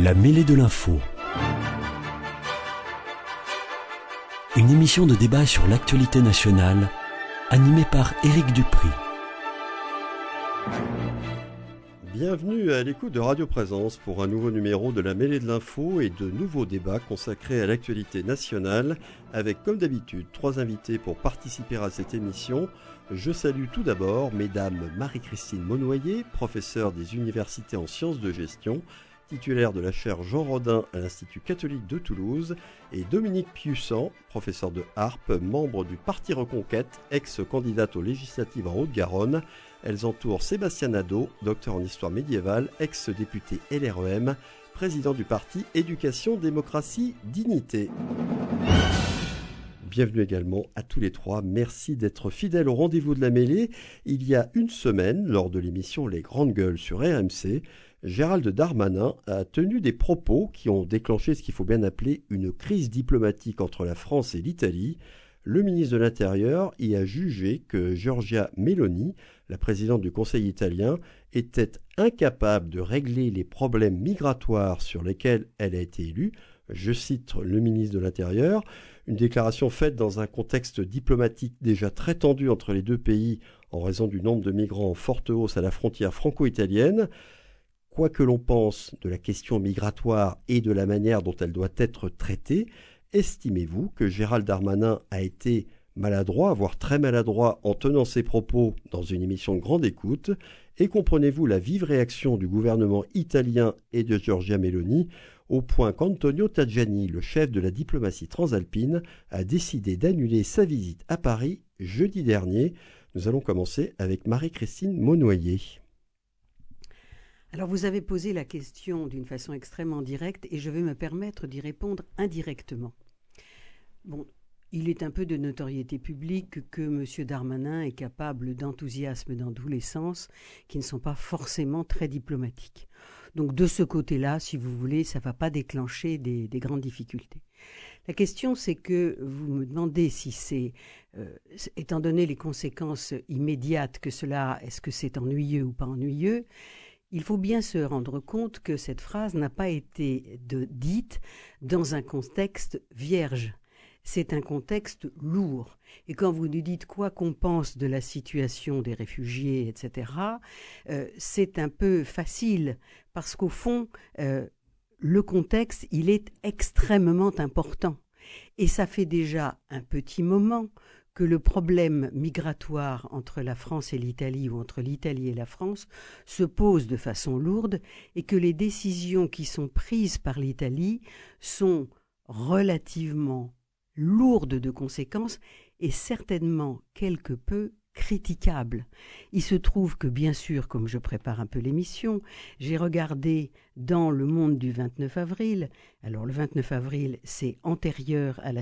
La mêlée de l'info. Une émission de débat sur l'actualité nationale, animée par Éric Dupri. Bienvenue à l'écoute de Radio Présence pour un nouveau numéro de la mêlée de l'info et de nouveaux débats consacrés à l'actualité nationale avec comme d'habitude trois invités pour participer à cette émission. Je salue tout d'abord mesdames Marie-Christine Monnoyer, professeure des universités en sciences de gestion, titulaire de la chaire Jean Rodin à l'Institut catholique de Toulouse, et Dominique Piussan, professeur de harpe, membre du Parti Reconquête, ex-candidate aux législatives en Haute-Garonne. Elles entourent Sébastien Nadeau, docteur en histoire médiévale, ex-député LREM, président du parti Éducation, Démocratie, Dignité. Bienvenue également à tous les trois. Merci d'être fidèles au rendez-vous de la mêlée. Il y a une semaine, lors de l'émission Les Grandes Gueules sur RMC, Gérald Darmanin a tenu des propos qui ont déclenché ce qu'il faut bien appeler une crise diplomatique entre la France et l'Italie. Le ministre de l'Intérieur y a jugé que Giorgia Meloni, la présidente du Conseil italien, était incapable de régler les problèmes migratoires sur lesquels elle a été élue. Je cite le ministre de l'Intérieur, une déclaration faite dans un contexte diplomatique déjà très tendu entre les deux pays en raison du nombre de migrants en forte hausse à la frontière franco-italienne. Quoi que l'on pense de la question migratoire et de la manière dont elle doit être traitée, estimez-vous que Gérald Darmanin a été maladroit, voire très maladroit, en tenant ses propos dans une émission de grande écoute? Et comprenez-vous la vive réaction du gouvernement italien et de Giorgia Meloni au point qu'Antonio Tajani, le chef de la diplomatie transalpine, a décidé d'annuler sa visite à Paris jeudi dernier? Nous allons commencer avec Marie-Christine Monnoyer. Alors vous avez posé la question d'une façon extrêmement directe et je vais me permettre d'y répondre indirectement. Bon, il est un peu de notoriété publique que M. Darmanin est capable d'enthousiasme dans tous les sens qui ne sont pas forcément très diplomatiques. Donc de ce côté-là, si vous voulez, ça ne va pas déclencher des, grandes difficultés. La question, c'est que vous me demandez si c'est, euh, étant donné les conséquences immédiates que cela, est-ce que c'est ennuyeux ou pas ennuyeux il faut bien se rendre compte que cette phrase n'a pas été dite dans un contexte vierge. C'est un contexte lourd. Et quand vous nous dites quoi qu'on pense de la situation des réfugiés, etc., euh, c'est un peu facile parce qu'au fond, euh, le contexte, il est extrêmement important. Et ça fait déjà un petit moment que le problème migratoire entre la France et l'Italie ou entre l'Italie et la France se pose de façon lourde et que les décisions qui sont prises par l'Italie sont relativement lourdes de conséquences et certainement quelque peu critiquable. Il se trouve que, bien sûr, comme je prépare un peu l'émission, j'ai regardé dans le monde du 29 avril. Alors, le 29 avril, c'est antérieur à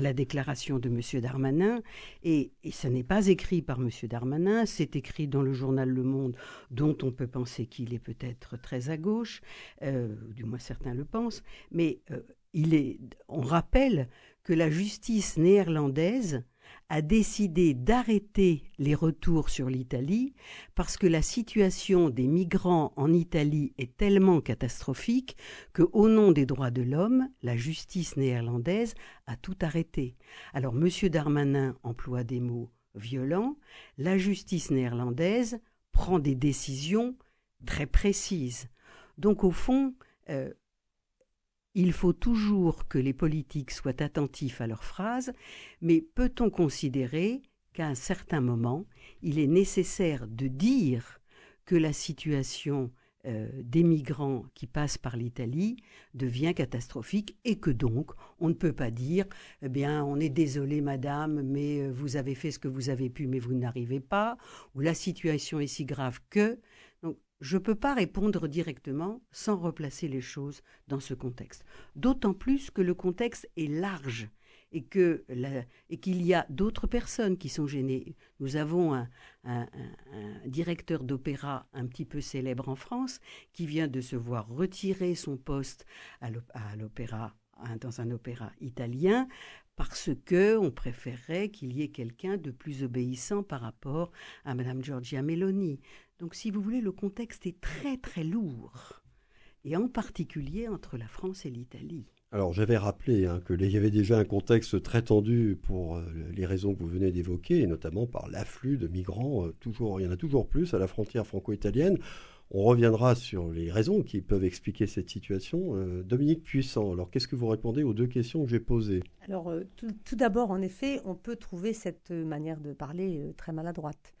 la, déclaration de M. Darmanin, et, ce n'est pas écrit par M. Darmanin, c'est écrit dans le journal Le Monde, dont on peut penser qu'il est peut-être très à gauche, euh, du moins certains le pensent, mais euh, il est, on rappelle que la justice néerlandaise a décidé d'arrêter les retours sur l'Italie parce que la situation des migrants en Italie est tellement catastrophique que, au nom des droits de l'homme, la justice néerlandaise a tout arrêté. Alors, M. Darmanin emploie des mots violents. La justice néerlandaise prend des décisions très précises. Donc, au fond, euh, il faut toujours que les politiques soient attentifs à leurs phrases, mais peut-on considérer qu'à un certain moment, il est nécessaire de dire que la situation euh, des migrants qui passent par l'Italie devient catastrophique et que donc on ne peut pas dire eh bien on est désolé madame mais euh, vous avez fait ce que vous avez pu mais vous n'arrivez pas ou la situation est si grave que je ne peux pas répondre directement sans replacer les choses dans ce contexte. D'autant plus que le contexte est large et qu'il y a d'autres personnes qui sont gênées. Nous avons un, directeur d'opéra un petit peu célèbre en France qui vient de se voir retirer son poste à l'opéra dans un opéra italien parce que on préférerait qu'il y ait quelqu'un de plus obéissant par rapport à Madame Giorgia Meloni. Donc, si vous voulez, le contexte est très très lourd, et en particulier entre la France et l'Italie. Alors j'avais rappelé hein, qu'il y avait déjà un contexte très tendu pour euh, les raisons que vous venez d'évoquer, et notamment par l'afflux de migrants. Euh, toujours, il y en a toujours plus à la frontière franco-italienne. On reviendra sur les raisons qui peuvent expliquer cette situation. Euh, Dominique Puissant, alors qu'est-ce que vous répondez aux deux questions que j'ai posées? Alors tout, d'abord, en effet, on peut trouver cette manière de parler très maladroite.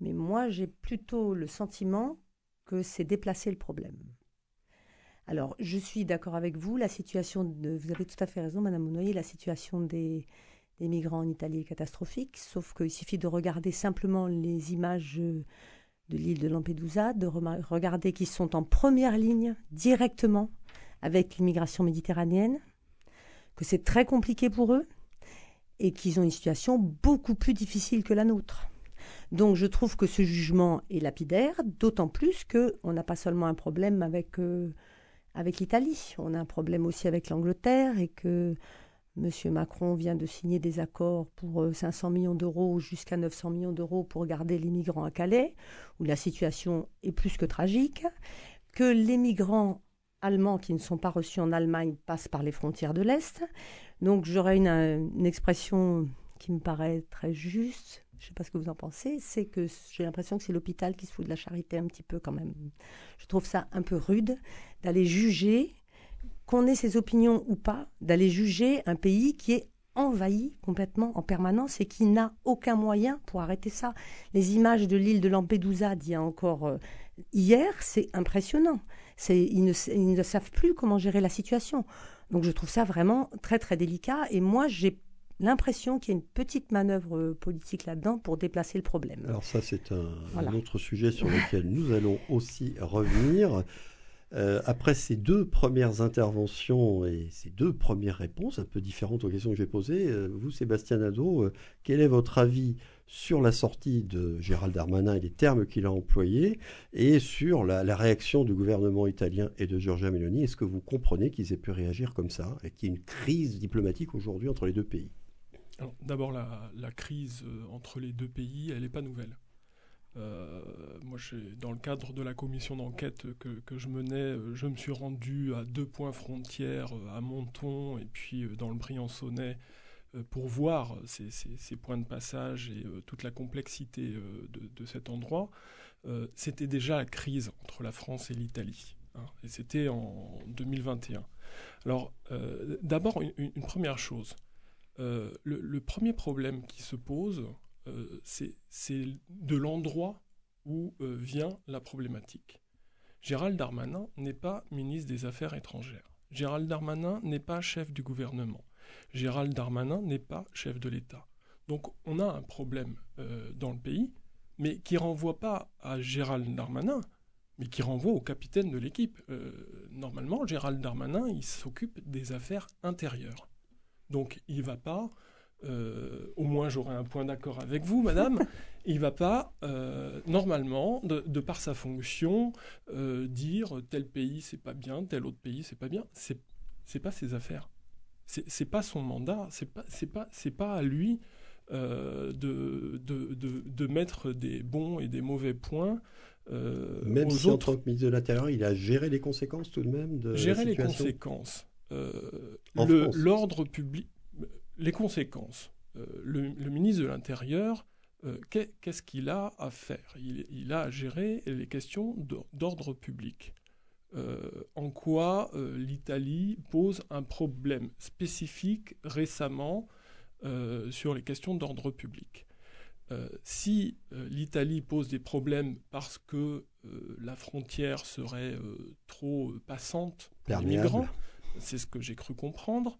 Mais moi, j'ai plutôt le sentiment que c'est déplacer le problème. Alors, je suis d'accord avec vous. La situation, de, vous avez tout à fait raison, Madame Mounoyer, la situation des, migrants en Italie est catastrophique. Sauf qu'il suffit de regarder simplement les images de l'île de Lampedusa, de regarder qu'ils sont en première ligne directement avec l'immigration méditerranéenne, que c'est très compliqué pour eux et qu'ils ont une situation beaucoup plus difficile que la nôtre. Donc je trouve que ce jugement est lapidaire, d'autant plus qu'on n'a pas seulement un problème avec euh, avec l'Italie. On a un problème aussi avec l'Angleterre et que M. Macron vient de signer des accords pour 500 euh, millions d'euros jusqu'à 900 millions d'euros pour garder les migrants à Calais, où la situation est plus que tragique, que les migrants allemands qui ne sont pas reçus en Allemagne passent par les frontières de l'Est. Donc j'aurais une, une expression qui me paraît très juste, je ne sais pas ce que vous en pensez, c'est que j'ai l'impression que c'est l'hôpital qui se fout de la charité un petit peu quand même. Je trouve ça un peu rude d'aller juger, qu'on ait ses opinions ou pas, d'aller juger un pays qui est envahi complètement en permanence et qui n'a aucun moyen pour arrêter ça. Les images de l'île de Lampedusa d'il y a encore euh, hier, c'est impressionnant. Ils ne, ils ne savent plus comment gérer la situation. Donc je trouve ça vraiment très très délicat et moi j'ai l'impression qu'il y a une petite manœuvre euh, politique là-dedans pour déplacer le problème. Alors ça, c'est un, autre sujet sur lequel nous allons aussi revenir. Euh, après ces deux premières interventions et ces deux premières réponses un peu différentes aux questions que j'ai posées, euh, vous, Sébastien Nadeau, quel est votre avis sur la sortie de Gérald Darmanin et les termes qu'il a employés et sur la, la, réaction du gouvernement italien et de Giorgia Meloni? Est-ce que vous comprenez qu'ils aient pu réagir comme ça et qu'il y ait une crise diplomatique aujourd'hui entre les deux pays? D'abord, la, crise euh, entre les deux pays, elle n'est pas nouvelle. Euh, moi, dans le cadre de la commission d'enquête que, je menais, euh, je me suis rendu à deux points frontières, à Menton et puis dans le Briançonnais, pour voir ces, points de passage et toute la complexité de, cet endroit. c'était déjà la crise entre la France et l'Italie. Hein, et c'était en 2021. Alors, d'abord, une, première chose. Euh, le, premier problème qui se pose, euh, c'est de l'endroit où euh, vient la problématique. Gérald Darmanin n'est pas ministre des Affaires étrangères. Gérald Darmanin n'est pas chef du gouvernement. Gérald Darmanin n'est pas chef de l'État. Donc on a un problème dans le pays, mais qui renvoie pas à Gérald Darmanin, mais qui renvoie au capitaine de l'équipe. normalement, Gérald Darmanin, il s'occupe des affaires intérieures. Donc il va pas, euh, au moins j'aurai un point d'accord avec vous, madame, il va pas, euh, normalement, de, par sa fonction, euh, dire tel pays c'est pas bien, tel autre pays c'est pas bien. C'est, c'est pas ses affaires. C'est, c'est pas son mandat. C'est pas, c'est pas, c'est pas à lui de, de, de, de, mettre des bons et des mauvais points. même si en tant que ministre de l'Intérieur, il a géré les conséquences tout de même de gérer la situation. les conséquences. Euh, l'ordre public, les conséquences. Euh, le, ministre de l'Intérieur, euh, qu'est-ce qu'il a à faire? Il, a à gérer les questions d'ordre public. en quoi l'Italie pose un problème spécifique récemment sur les questions d'ordre public? si l'Italie pose des problèmes parce que la frontière serait trop passante pour les migrants, c'est ce que j'ai cru comprendre.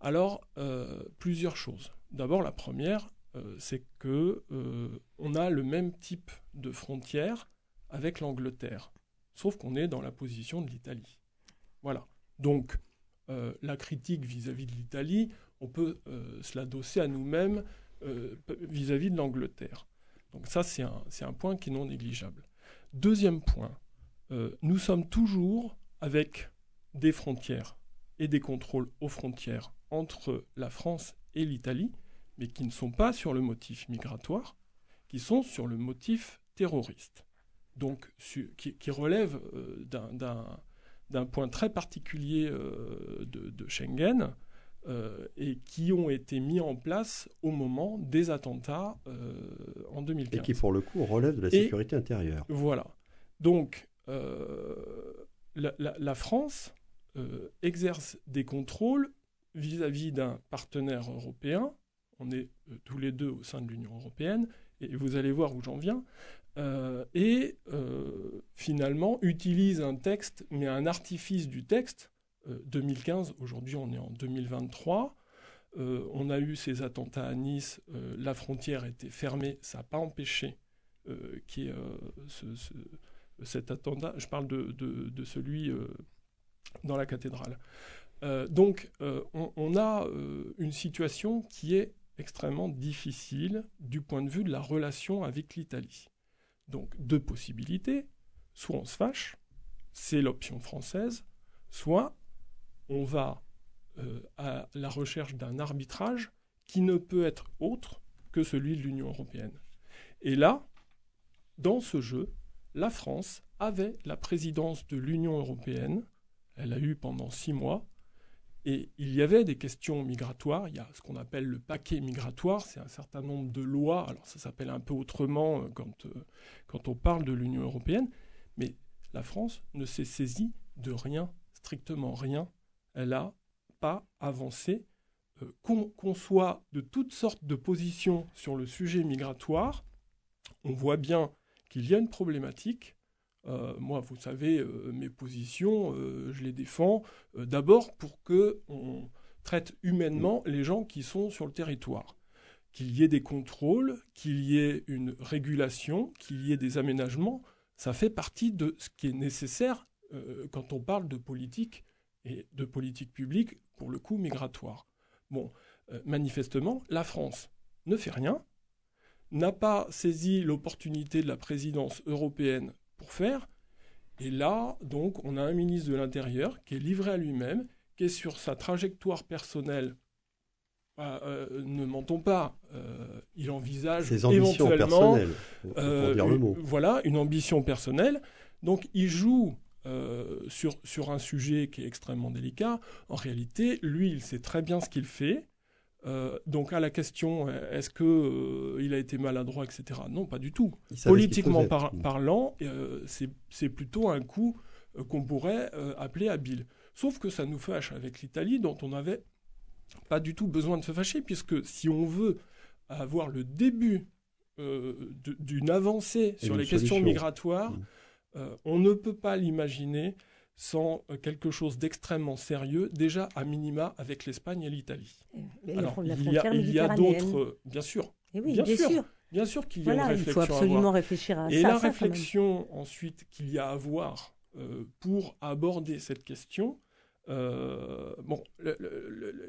Alors, euh, plusieurs choses. D'abord, la première, euh, c'est que euh, on a le même type de frontière avec l'Angleterre, sauf qu'on est dans la position de l'Italie. Voilà. Donc, la critique vis-à-vis de l'Italie, on peut se l'adosser à nous-mêmes vis-à-vis de l'Angleterre. Donc ça, c'est un, un, point qui est non négligeable. Deuxième point, nous sommes toujours avec des frontières et des contrôles aux frontières entre la France et l'Italie, mais qui ne sont pas sur le motif migratoire, qui sont sur le motif terroriste. Donc, qui, relève euh, d'un point très particulier de, Schengen et qui ont été mis en place au moment des attentats en 2015. Et qui, pour le coup, relèvent de la sécurité intérieure. Voilà. Donc, la, France exerce des contrôles vis-à-vis d'un partenaire européen. On est tous les deux au sein de l'Union européenne, et vous allez voir où j'en viens. Euh, et euh, finalement utilise un texte, mais un artifice du texte, 2015, euh, aujourd'hui on est en 2023, on a eu ces attentats à Nice, la frontière était fermée, ça n'a pas empêché cet attentat, je parle de celui dans la cathédrale. donc on, on, a une situation qui est extrêmement difficile du point de vue de la relation avec l'Italie. Donc deux possibilités, soit on se fâche, c'est l'option française, soit on va euh, à la recherche d'un arbitrage qui ne peut être autre que celui de l'Union européenne. Et là, dans ce jeu, la France avait la présidence de l'Union européenne, elle a eu pendant six mois, et il y avait des questions migratoires. Il y a ce qu'on appelle le paquet migratoire. C'est un certain nombre de lois. Alors ça s'appelle un peu autrement euh, quand, euh, quand on parle de l'Union européenne. Mais la France ne s'est saisie de rien, strictement rien. Elle n'a pas avancé. Euh, qu'on soit de toutes sortes de positions sur le sujet migratoire, on voit bien qu'il y a une problématique. Euh, moi, vous savez, euh, mes positions, euh, je les défends d'abord pour que on traite humainement les gens qui sont sur le territoire. Qu'il y ait des contrôles, qu'il y ait une régulation, qu'il y ait des aménagements, ça fait partie de ce qui est nécessaire quand on parle de politique et de politique publique, pour le coup migratoire. Bon, manifestement, la France ne fait rien, n'a pas saisi l'opportunité de la présidence européenne pour faire. Et là, donc, on a un ministre de l'Intérieur qui est livré à lui-même, qui est sur sa trajectoire personnelle. Bah, euh, ne mentons pas, euh, il envisage Ses ambitions éventuellement, euh, dire le mot. voilà, une ambition personnelle. Donc, il joue sur, sur un sujet qui est extrêmement délicat. En réalité, lui, il sait très bien ce qu'il fait. Euh, donc à la question, est-ce qu'il euh, a été maladroit, etc. Non, pas du tout. Politiquement parlant, euh, c'est plutôt un coup qu'on pourrait appeler habile. Sauf que ça nous fâche avec l'Italie, dont on n'avait pas du tout besoin de se fâcher, puisque si on veut avoir le début d'une avancée sur les questions migratoires, mmh. on ne peut pas l'imaginer sans euh, quelque chose d'extrêmement sérieux, déjà à minima avec l'Espagne et l'Italie. Alors, il y a, il y a d'autres, bien sûr. Et oui, bien, sûr, Bien sûr qu'il y a une réflexion. Il faut absolument réfléchir à et ça. Et la réflexion ensuite qu'il y a à avoir euh, pour aborder cette question, euh, bon,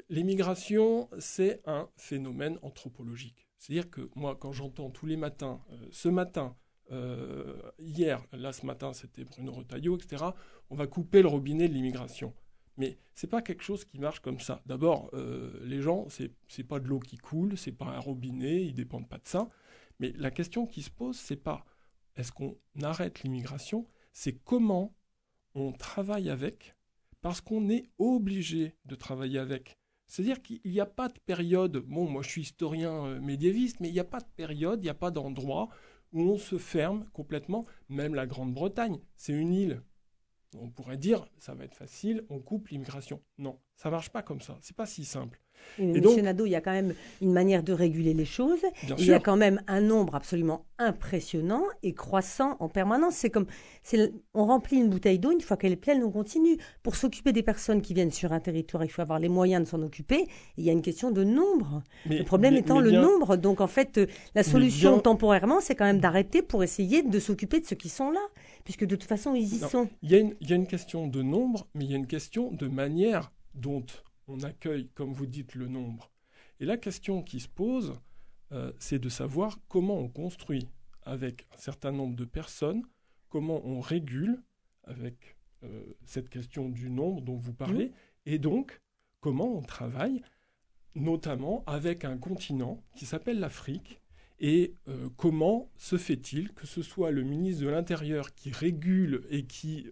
l'immigration, c'est un phénomène anthropologique. C'est-à-dire que moi, quand j'entends tous les matins, ce matin, euh, hier, là ce matin c'était Bruno Retailleau, etc. On va couper le robinet de l'immigration. Mais c'est pas quelque chose qui marche comme ça. D'abord, euh, les gens, c'est, c'est pas de l'eau qui coule, c'est pas un robinet, ils dépendent pas de ça. Mais la question qui se pose, c'est pas est-ce qu'on arrête l'immigration, c'est comment on travaille avec, parce qu'on est obligé de travailler avec. C'est-à-dire qu'il n'y a pas de période, bon, moi je suis historien euh, médiéviste, mais il n'y a pas de période, il n'y a pas d'endroit où on se ferme complètement. Même la Grande-Bretagne, c'est une île. On pourrait dire, ça va être facile, on coupe l'immigration. Non, ça marche pas comme ça. C'est pas si simple. Et donc, Nadeau, il y a quand même une manière de réguler les choses. il y a quand même un nombre absolument impressionnant et croissant en permanence. C'est comme, on remplit une bouteille d'eau, une fois qu'elle est pleine, on continue. Pour s'occuper des personnes qui viennent sur un territoire, il faut avoir les moyens de s'en occuper. il y a une question de nombre. le problème étant le nombre. Donc en fait, euh, la solution temporairement, c'est quand même d'arrêter pour essayer de s'occuper de ceux qui sont là, puisque de toute façon, ils y sont. Il y, il y a une question de nombre, mais il y a une question de manière dont on accueille, comme vous dites, le nombre. Et la question qui se pose, euh, c'est de savoir comment on construit avec un certain nombre de personnes, comment on régule avec euh, cette question du nombre dont vous parlez, mmh. et donc comment on travaille notamment avec un continent qui s'appelle l'Afrique, et euh, comment se fait-il que ce soit le ministre de l'Intérieur qui régule et qui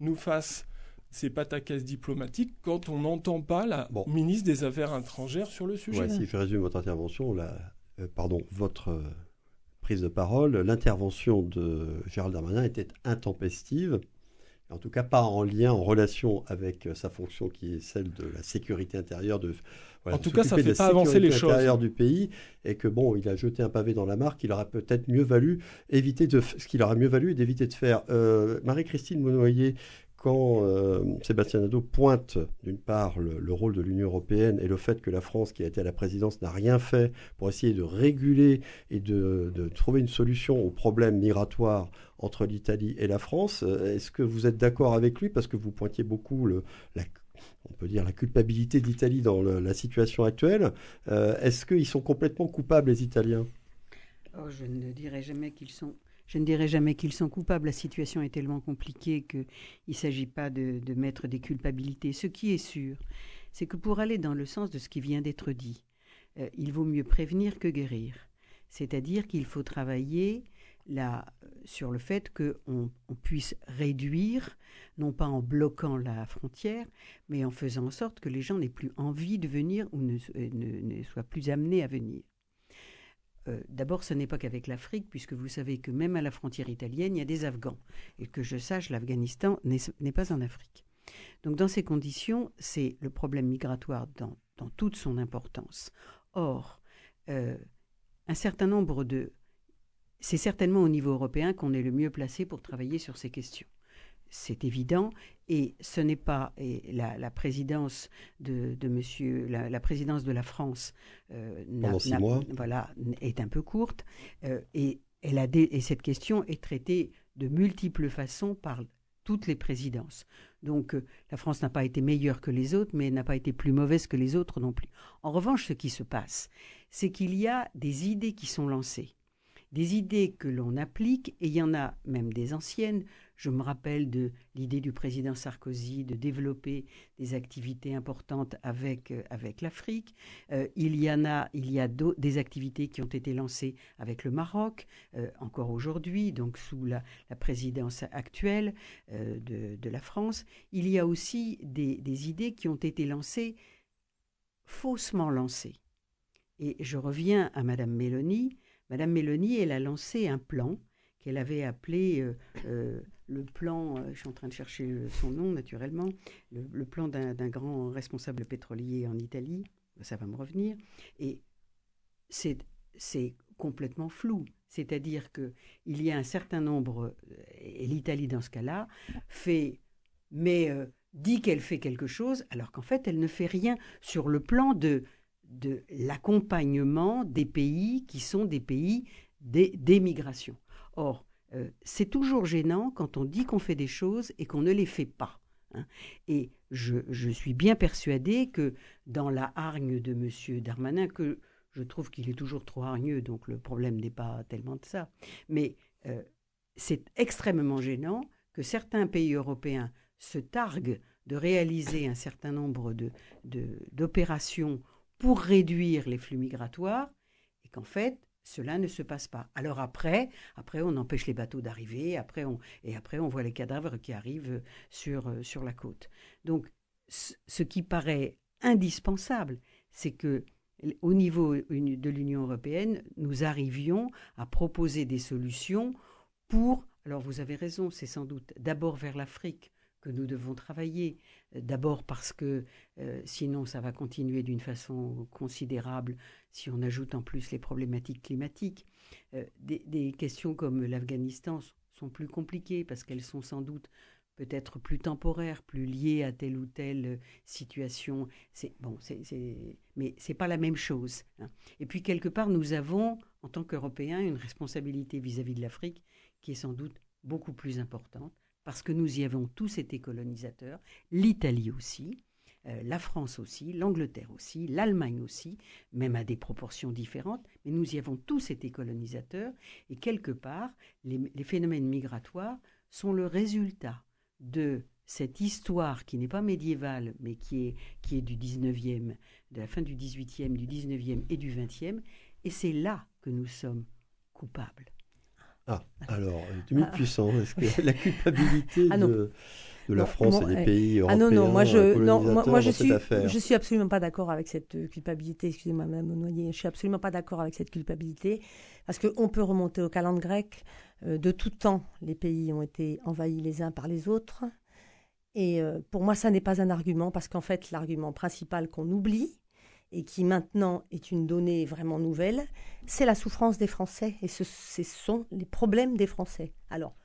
nous fasse ces pataquès diplomatiques quand on n'entend pas la ministre des Affaires étrangères sur le sujet? Ouais, si je résume votre intervention, la, euh, pardon, votre euh, prise de parole, l'intervention de Gérald Darmanin était intempestive, en tout cas pas en lien, en relation avec sa fonction qui est celle de la sécurité intérieure, de en tout cas, ça ne fait pas avancer les choses. du pays et que bon, il a jeté un pavé dans la mare qu'il aurait peut-être mieux valu éviter de ce qu'il aurait mieux valu d'éviter de faire. Euh, Marie-Christine Monnoyer, quand euh, Sébastien Nadeau pointe d'une part le, rôle de l'Union européenne et le fait que la France, qui a été à la présidence, n'a rien fait pour essayer de réguler et de, trouver une solution au problème migratoire entre l'Italie et la France, euh, est-ce que vous êtes d'accord avec lui? Parce que vous pointiez beaucoup la culpabilité d'Italie dans la situation actuelle. Euh, est-ce qu'ils sont complètement coupables, les Italiens? Oh, Je ne dirais jamais qu'ils sont. Je ne dirais jamais qu'ils sont coupables. La situation est tellement compliquée qu'il ne s'agit pas de, mettre des culpabilités. Ce qui est sûr, c'est que pour aller dans le sens de ce qui vient d'être dit, euh, il vaut mieux prévenir que guérir. C'est-à-dire qu'il faut travailler là, sur le fait qu'on on puisse réduire, non pas en bloquant la frontière, mais en faisant en sorte que les gens n'aient plus envie de venir ou ne, ne, soient plus amenés à venir. Euh, d'abord, ce n'est pas qu'avec l'Afrique, puisque vous savez que même à la frontière italienne, il y a des Afghans. Et que je sache, l'Afghanistan n'est pas en Afrique. Donc dans ces conditions, c'est le problème migratoire dans, toute son importance. Or, euh, un certain nombre de c'est certainement au niveau européen qu'on est le mieux placé pour travailler sur ces questions. C'est évident, et ce n'est pas la, présidence de, Monsieur, la, présidence de la France euh, voilà est un peu courte, euh, et, elle a et cette question est traitée de multiples façons par toutes les présidences. Donc euh, la France n'a pas été meilleure que les autres, mais n'a pas été plus mauvaise que les autres non plus. En revanche, ce qui se passe, c'est qu'il y a des idées qui sont lancées des idées que l'on applique, et il y en a même des anciennes. Je me rappelle de l'idée du président Sarkozy de développer des activités importantes avec, euh, avec l'Afrique. Euh, il y a, des activités qui ont été lancées avec le Maroc, euh, encore aujourd'hui, donc sous la, présidence actuelle de, la France. Il y a aussi des, idées qui ont été lancées, faussement lancées. Et je reviens à Madame Mélanie Madame Mélanie, elle a lancé un plan qu'elle avait appelé le plan, euh, je suis en train de chercher son nom naturellement, le, plan d'un grand responsable pétrolier en Italie, ça va me revenir, et c'est complètement flou. C'est-à-dire qu'il y a un certain nombre, et l'Italie dans ce cas-là, fait, mais dit qu'elle fait quelque chose, alors qu'en fait elle ne fait rien sur le plan de de l'accompagnement des pays qui sont des pays d'émigration. Or, euh, c'est toujours gênant quand on dit qu'on fait des choses et qu'on ne les fait pas. Hein. Et je, suis bien persuadée que dans la hargne de M. Darmanin, que je trouve qu'il est toujours trop hargneux, donc le problème n'est pas tellement de ça, mais euh, c'est extrêmement gênant que certains pays européens se targuent de réaliser un certain nombre d'opérations de, pour réduire les flux migratoires et qu'en fait, cela ne se passe pas. Alors après, après on empêche les bateaux d'arriver, après et après on voit les cadavres qui arrivent sur, euh, sur la côte. Donc, ce qui paraît indispensable, c'est que au niveau de l'Union européenne, nous arrivions à proposer des solutions pour, alors vous avez raison, c'est sans doute d'abord vers l'Afrique, que nous devons travailler. Euh, d'abord parce que euh, sinon ça va continuer d'une façon considérable si on ajoute en plus les problématiques climatiques. Euh, des, questions comme l'Afghanistan sont plus compliquées parce qu'elles sont sans doute peut-être plus temporaires, plus liées à telle ou telle situation. C'est bon, c'est, mais c'est pas la même chose. Hein. Et puis quelque part, nous avons, en tant qu'Européens, une responsabilité vis à -vis de l'Afrique qui est sans doute beaucoup plus importante parce que nous y avons tous été colonisateurs, l'Italie aussi, euh, la France aussi, l'Angleterre aussi, l'Allemagne aussi, même à des proportions différentes, mais nous y avons tous été colonisateurs, et quelque part, les, phénomènes migratoires sont le résultat de cette histoire qui n'est pas médiévale, mais qui est, qui est du 19e, de la fin du 18e, du 19e et du 20e, et c'est là que nous sommes coupables. Ah, alors, demi-puissant, est-ce que la culpabilité ah, de... de la France et des pays européens. Ah non, non, moi je, non, moi, je, suis, je suis absolument pas d'accord avec cette culpabilité. Excusez-moi, Madame Noyer, je suis absolument pas d'accord avec cette culpabilité parce qu'on peut remonter au calendrier grec. Euh, de tout temps, les pays ont été envahis les uns par les autres. Et euh, pour moi, ça n'est pas un argument parce qu'en fait, l'argument principal qu'on oublie et qui maintenant est une donnée vraiment nouvelle, c'est la souffrance des Français et ce, sont les problèmes des Français. Alors,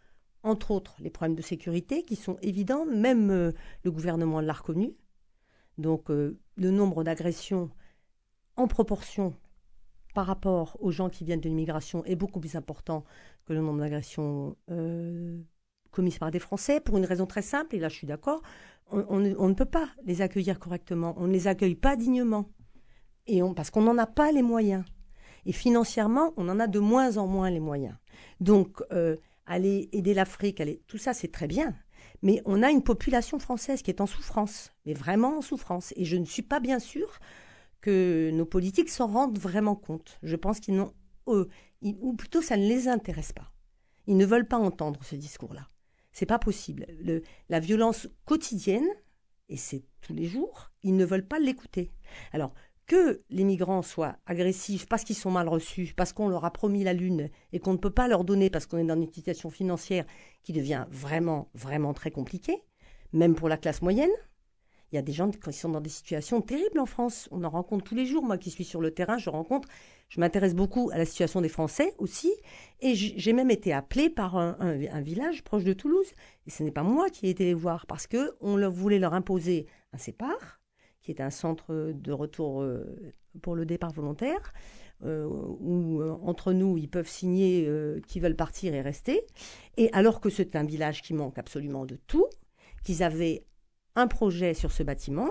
entre autres les problèmes de sécurité qui sont évidents, même euh, le gouvernement l'a reconnu. Donc euh, le nombre d'agressions en proportion par rapport aux gens qui viennent de l'immigration est beaucoup plus important que le nombre d'agressions euh, commises par des Français, pour une raison très simple, et là je suis d'accord, on, ne peut pas les accueillir correctement, on ne les accueille pas dignement, on, parce qu'on n'en a pas les moyens. Et financièrement, on en a de moins en moins les moyens. Donc, aller aider l'Afrique, aller... tout ça c'est très bien. Mais on a une population française qui est en souffrance, mais vraiment en souffrance. Et je ne suis pas bien sûre que nos politiques s'en rendent vraiment compte. Je pense qu'ils n'ont, ou plutôt ça ne les intéresse pas. Ils ne veulent pas entendre ce discours-là. C'est pas possible. Le, la violence quotidienne, et c'est tous les jours, ils ne veulent pas l'écouter. Alors, que les migrants soient agressifs parce qu'ils sont mal reçus, parce qu'on leur a promis la lune et qu'on ne peut pas leur donner parce qu'on est dans une situation financière qui devient vraiment, vraiment très compliquée, même pour la classe moyenne. Il y a des gens qui sont dans des situations terribles en France. On en rencontre tous les jours. Moi qui suis sur le terrain, je rencontre. Je m'intéresse beaucoup à la situation des Français aussi. Et j'ai même été appelée par un, village proche de Toulouse. Et ce n'est pas moi qui ai été les voir parce qu'on voulait leur imposer un sépare qui est un centre de retour euh, pour le départ volontaire, euh, où euh, entre nous, ils peuvent signer qu'ils veulent partir et rester. Et alors que c'est un village qui manque absolument de tout, qu'ils avaient un projet sur ce bâtiment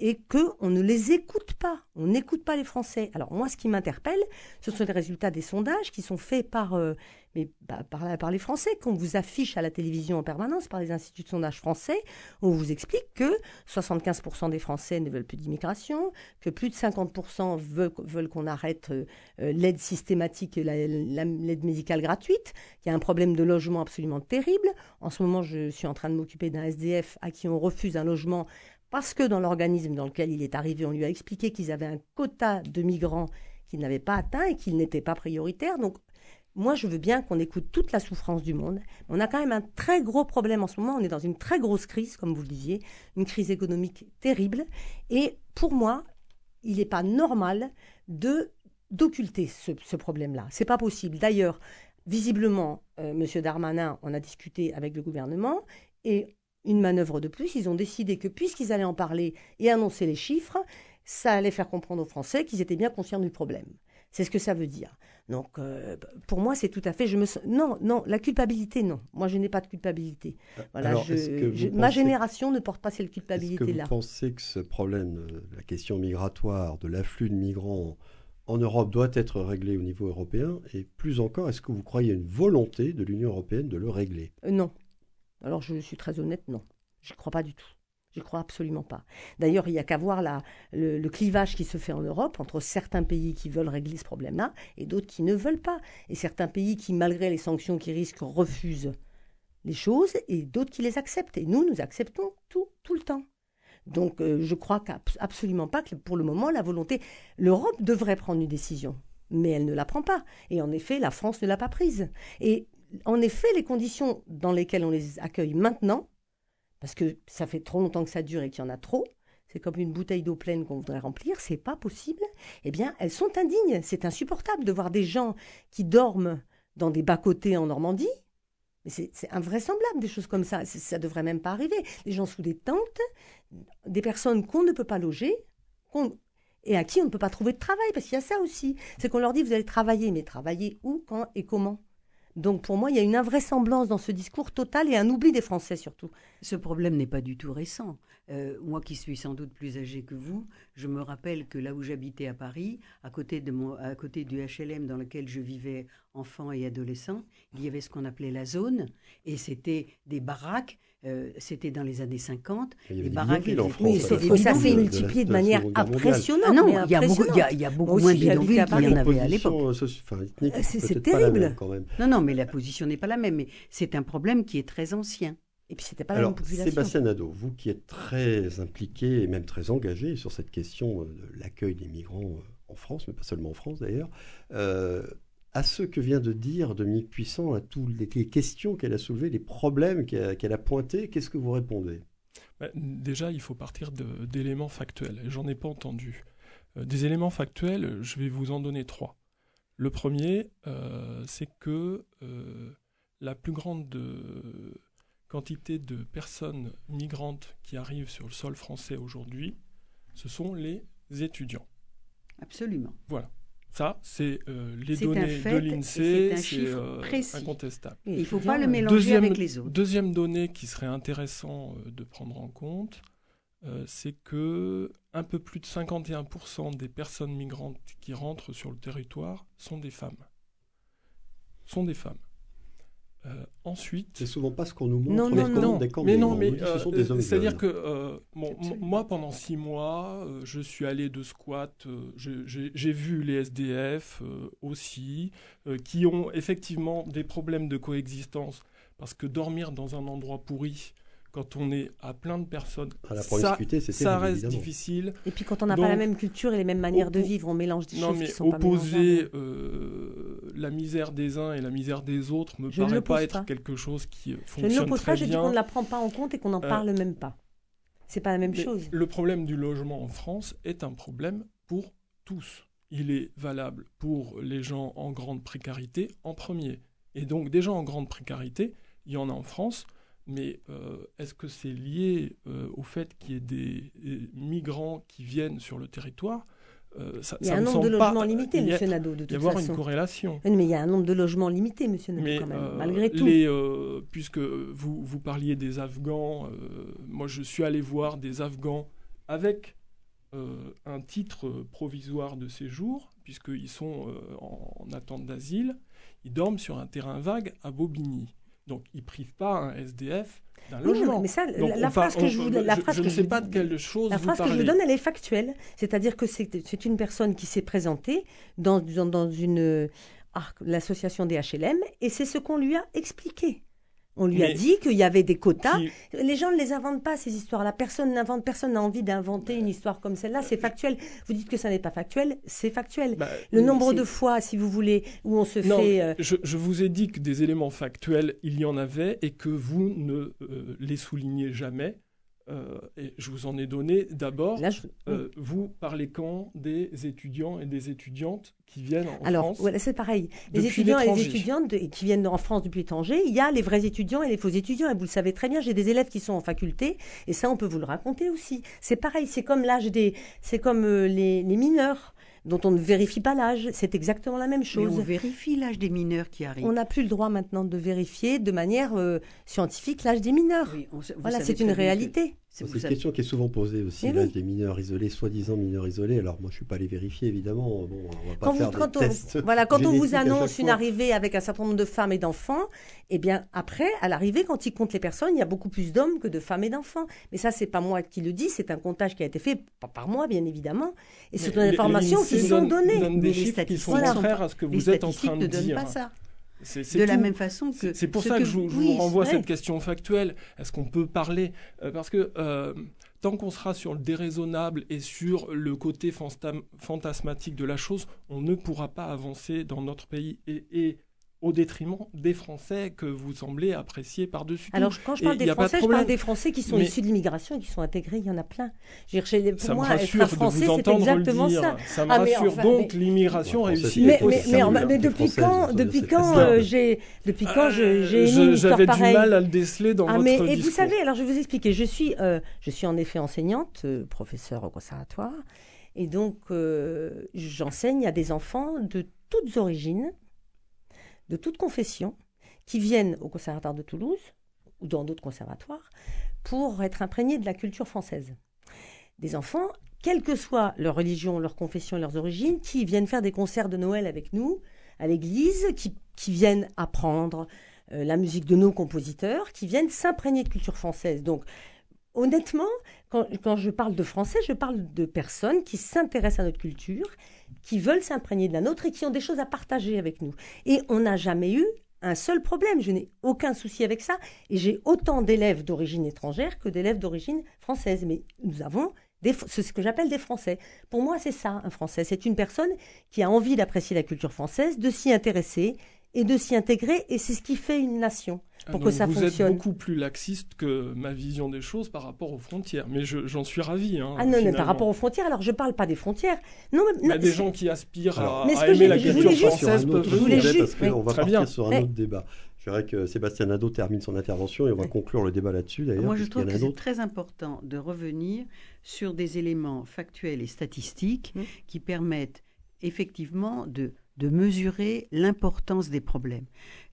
et qu'on ne les écoute pas. On n'écoute pas les Français. Alors moi, ce qui m'interpelle, ce sont les résultats des sondages qui sont faits par, euh, mais, bah, par, les Français, qu'on vous affiche à la télévision en permanence, par les instituts de sondage français. On vous explique que 75% des Français ne veulent plus d'immigration, que plus de 50% veulent, qu'on arrête euh, euh, l'aide systématique, l'aide médicale gratuite, qu'il y a un problème de logement absolument terrible. En ce moment, je suis en train de m'occuper d'un SDF à qui on refuse un logement parce que dans l'organisme dans lequel il est arrivé, on lui a expliqué qu'ils avaient un quota de migrants qu'ils n'avaient pas atteint et qu'ils n'étaient pas prioritaires. Donc, moi, je veux bien qu'on écoute toute la souffrance du monde. On a quand même un très gros problème en ce moment. On est dans une très grosse crise, comme vous le disiez, une crise économique terrible. Et pour moi, il n'est pas normal de d'occulter ce, ce problème-là. C'est pas possible. D'ailleurs, visiblement, euh, M. Darmanin en a discuté avec le gouvernement et une manœuvre de plus. Ils ont décidé que puisqu'ils allaient en parler et annoncer les chiffres, ça allait faire comprendre aux Français qu'ils étaient bien conscients du problème. C'est ce que ça veut dire. Donc, euh, pour moi, c'est tout à fait. Je me non, non, la culpabilité, non. Moi, je n'ai pas de culpabilité. Euh, voilà, ma génération ne porte pas cette culpabilité-là. Est-ce que vous pensez que ce problème, la question migratoire, de l'afflux de migrants en Europe doit être réglé au niveau européen? Et plus encore, est-ce que vous croyez à une volonté de l'Union européenne de le régler? Euh, Non, alors je suis très honnête, non. Ne crois pas du tout. Ne crois absolument pas. D'ailleurs, il n'y a qu'à voir le, clivage qui se fait en Europe entre certains pays qui veulent régler ce problème-là et d'autres qui ne veulent pas. Et certains pays qui, malgré les sanctions qui risquent, refusent les choses et d'autres qui les acceptent. Et nous, nous acceptons tout, tout le temps. Donc, euh, je crois absolument pas que pour le moment, la volonté. L'Europe devrait prendre une décision, mais elle ne la prend pas. Et en effet, la France ne l'a pas prise. Et en effet, les conditions dans lesquelles on les accueille maintenant, parce que ça fait trop longtemps que ça dure et qu'il y en a trop, c'est comme une bouteille d'eau pleine qu'on voudrait remplir, c'est pas possible. Eh bien, elles sont indignes. C'est insupportable de voir des gens qui dorment dans des bas-côtés en Normandie. C'est invraisemblable, des choses comme ça. Ça devrait même pas arriver. Les gens sous des tentes, des personnes qu'on ne peut pas loger, et à qui on ne peut pas trouver de travail, parce qu'il y a ça aussi. C'est qu'on leur dit, vous allez travailler, mais travailler où, quand et comment? Donc pour moi, il y a une invraisemblance dans ce discours total et un oubli des Français surtout. Ce problème n'est pas du tout récent. Euh, moi qui suis sans doute plus âgé que vous, je me rappelle que là où j'habitais à Paris, à côté, de mon, à côté du HLM dans lequel je vivais enfant et adolescent, il y avait ce qu'on appelait la zone, et c'était des baraques euh, c'était dans les années 50. Les baraques en France, ça s'est multiplié de, manière impressionnante. Ah non, il y, a beaucoup, il y a beaucoup moins de bidonvilles qu'il y en avait à l'époque. C'est terrible. Non, non, mais la position n'est pas la même. Mais c'est un problème qui est très ancien. Et puis, c'était pas la même population. Sébastien Nadeau, vous qui êtes très impliqué et même très engagé sur cette question de l'accueil des migrants en France, mais pas seulement en France d'ailleurs, à ce que vient de dire Dominique Puissant, à toutes les questions qu'elle a soulevées, les problèmes qu'elle a, pointés, qu'est-ce que vous répondez? Bah, Déjà, il faut partir d'éléments factuels. J'en ai pas entendu. Euh, des éléments factuels, je vais vous en donner trois. Le premier, euh, c'est que euh, la plus grande quantité de personnes migrantes qui arrivent sur le sol français aujourd'hui, ce sont les étudiants. Absolument. Voilà. Ça, c'est euh, les données de l'INSEE, c'est euh, incontestable. il ne faut pas le mélanger avec les autres. Deuxième donnée qui serait intéressant euh, de prendre en compte, c'est que un peu plus de 51% des personnes migrantes qui rentrent sur le territoire sont des femmes. Sont des femmes. Euh, ensuite. C'est souvent pas ce qu'on nous montre non, non, non. des camps. Mais non, mais c'est-à-dire que euh, moi, pendant six mois, euh, je suis allé de squat. J'ai vu les SDF aussi, qui ont effectivement des problèmes de coexistence parce que dormir dans un endroit pourri, quand on est à plein de personnes, ça, ça reste difficile. Et puis quand on n'a pas la même culture et les mêmes manières de vivre, on mélange des choses qui sont opposer euh, la misère des uns et la misère des autres me paraît pas être quelque chose qui fonctionne Je ne l'oppose pas, je dis qu'on ne la prend pas en compte et qu'on n'en euh, parle même pas. C'est pas la même chose. Le problème du logement en France est un problème pour tous. Il est valable pour les gens en grande précarité en premier. Et donc des gens en grande précarité, il y en a en France mais euh, est-ce que c'est lié euh, au fait qu'il y ait des, migrants qui viennent sur le territoire? euh, ça, Il y a un nombre de logements limité, M. Nadeau, de toute façon. Il y avoir une corrélation. mais il y a un nombre de logements limité, M. Nadeau, quand même, malgré tout. puisque vous, vous parliez des Afghans, moi je suis allé voir des Afghans avec un titre provisoire de séjour, puisqu'ils sont en, en attente d'asile. Ils dorment sur un terrain vague à Bobigny. Donc, ils ne privent pas un SDF d'un logement. mais ça, la, phrase que je vous, la phrase je, ne sais pas de quelle chose La phrase que je vous donne, elle est factuelle. C'est-à-dire que c'est une personne qui s'est présentée dans, dans, dans une ah, l'association des HLM et c'est ce qu'on lui a expliqué. On lui a dit qu'il y avait des quotas. Les gens ne les inventent pas, ces histoires-là. Personne n'invente, personne n'a envie d'inventer une histoire comme celle-là. C'est factuel. Vous dites que ça n'est pas factuel, c'est factuel. Bah, le nombre de fois, si vous voulez, où on se fait. Euh, je, vous ai dit que des éléments factuels, il y en avait et que vous ne euh, les soulignez jamais. Euh, et je vous en ai donné d'abord. Euh, vous parlez quand des étudiants et des étudiantes qui viennent en Alors, France c'est pareil. Les étudiants et les étudiantes qui viennent en France depuis l'étranger, il y a les vrais étudiants et les faux étudiants. Et vous le savez très bien, j'ai des élèves qui sont en faculté, et ça, on peut vous le raconter aussi. C'est pareil, c'est comme l'âge des, c'est comme euh, les, les mineurs dont on ne vérifie pas l'âge. C'est exactement la même chose. Mais on vérifie l'âge des mineurs qui arrivent. On n'a plus le droit maintenant de vérifier de manière euh, scientifique l'âge des mineurs. voilà, c'est une réalité. C'est une question qui est souvent posée aussi, l'âge des mineurs isolés, soi-disant mineurs isolés. Alors moi, je ne suis pas allé vérifier, évidemment. Bon, on va pas quand faire vous, quand on, Voilà, quand on vous annonce une arrivée avec un certain nombre de femmes et d'enfants, eh bien, après, à l'arrivée, quand ils comptent les personnes, il y a beaucoup plus d'hommes que de femmes et d'enfants. Mais ça, c'est pas moi qui le dis, c'est un comptage qui a été fait par moi, bien évidemment. Et c'est une information qui sont données. Donne des chiffres qui sont contraires à ce que vous êtes en train de dire. Pas ça. C'est de la même façon que. C'est pour ça que, je, vous renvoie cette question factuelle. Est-ce qu'on peut parler euh, Parce que euh, tant qu'on sera sur le déraisonnable et sur le côté fantasmatique de la chose, on ne pourra pas avancer dans notre pays. Et, au détriment des Français que vous semblez apprécier par-dessus tout. Alors, quand je parle des Français, je parle des Français qui sont issus de l'immigration et qui sont intégrés, il y en a plein. Pour ça moi, me rassure être français, de vous entendre exactement le dire. Ça, ça me ah, rassure. Donc, l'immigration réussit. Mais, mais, mais, depuis quand, depuis quand euh, j'ai, depuis quand j'ai une J'avais du mal à le déceler dans ah, votre mais, Et vous savez, alors je vais vous expliquer. Je suis, euh, je suis en effet enseignante, euh, professeure au conservatoire, et donc j'enseigne à des enfants de toutes origines de toute confession qui viennent au Conservatoire de Toulouse ou dans d'autres conservatoires pour être imprégnés de la culture française. Des enfants, quelle que soit leur religion, leur confession leurs origines, qui viennent faire des concerts de Noël avec nous à l'église, qui, viennent apprendre euh, la musique de nos compositeurs, qui viennent s'imprégner de culture française. Donc, honnêtement, quand, je parle de français, je parle de personnes qui s'intéressent à notre culture qui veulent s'imprégner de la nôtre et qui ont des choses à partager avec nous. Et on n'a jamais eu un seul problème. Je n'ai aucun souci avec ça. Et j'ai autant d'élèves d'origine étrangère que d'élèves d'origine française. Mais nous avons ce que j'appelle des Français. Pour moi, c'est ça, un Français. C'est une personne qui a envie d'apprécier la culture française, de s'y intéresser et de s'y intégrer. Et c'est ce qui fait une nation pour que ça vous fonctionne. Vous êtes beaucoup plus laxiste que ma vision des choses par rapport aux frontières, mais j'en suis ravi. Hein, ah non, mais par rapport aux frontières, alors je ne parle pas des frontières. Non, mais, non, des gens qui aspirent à, aimer la culture française peuvent venir. Parce qu'on va partir sur un autre débat. Je dirais que Sébastien Nadeau termine son intervention et on va conclure le débat là-dessus d'ailleurs. Moi je trouve que c'est très important de revenir sur des éléments factuels et statistiques mmh. qui permettent effectivement de de mesurer l'importance des problèmes.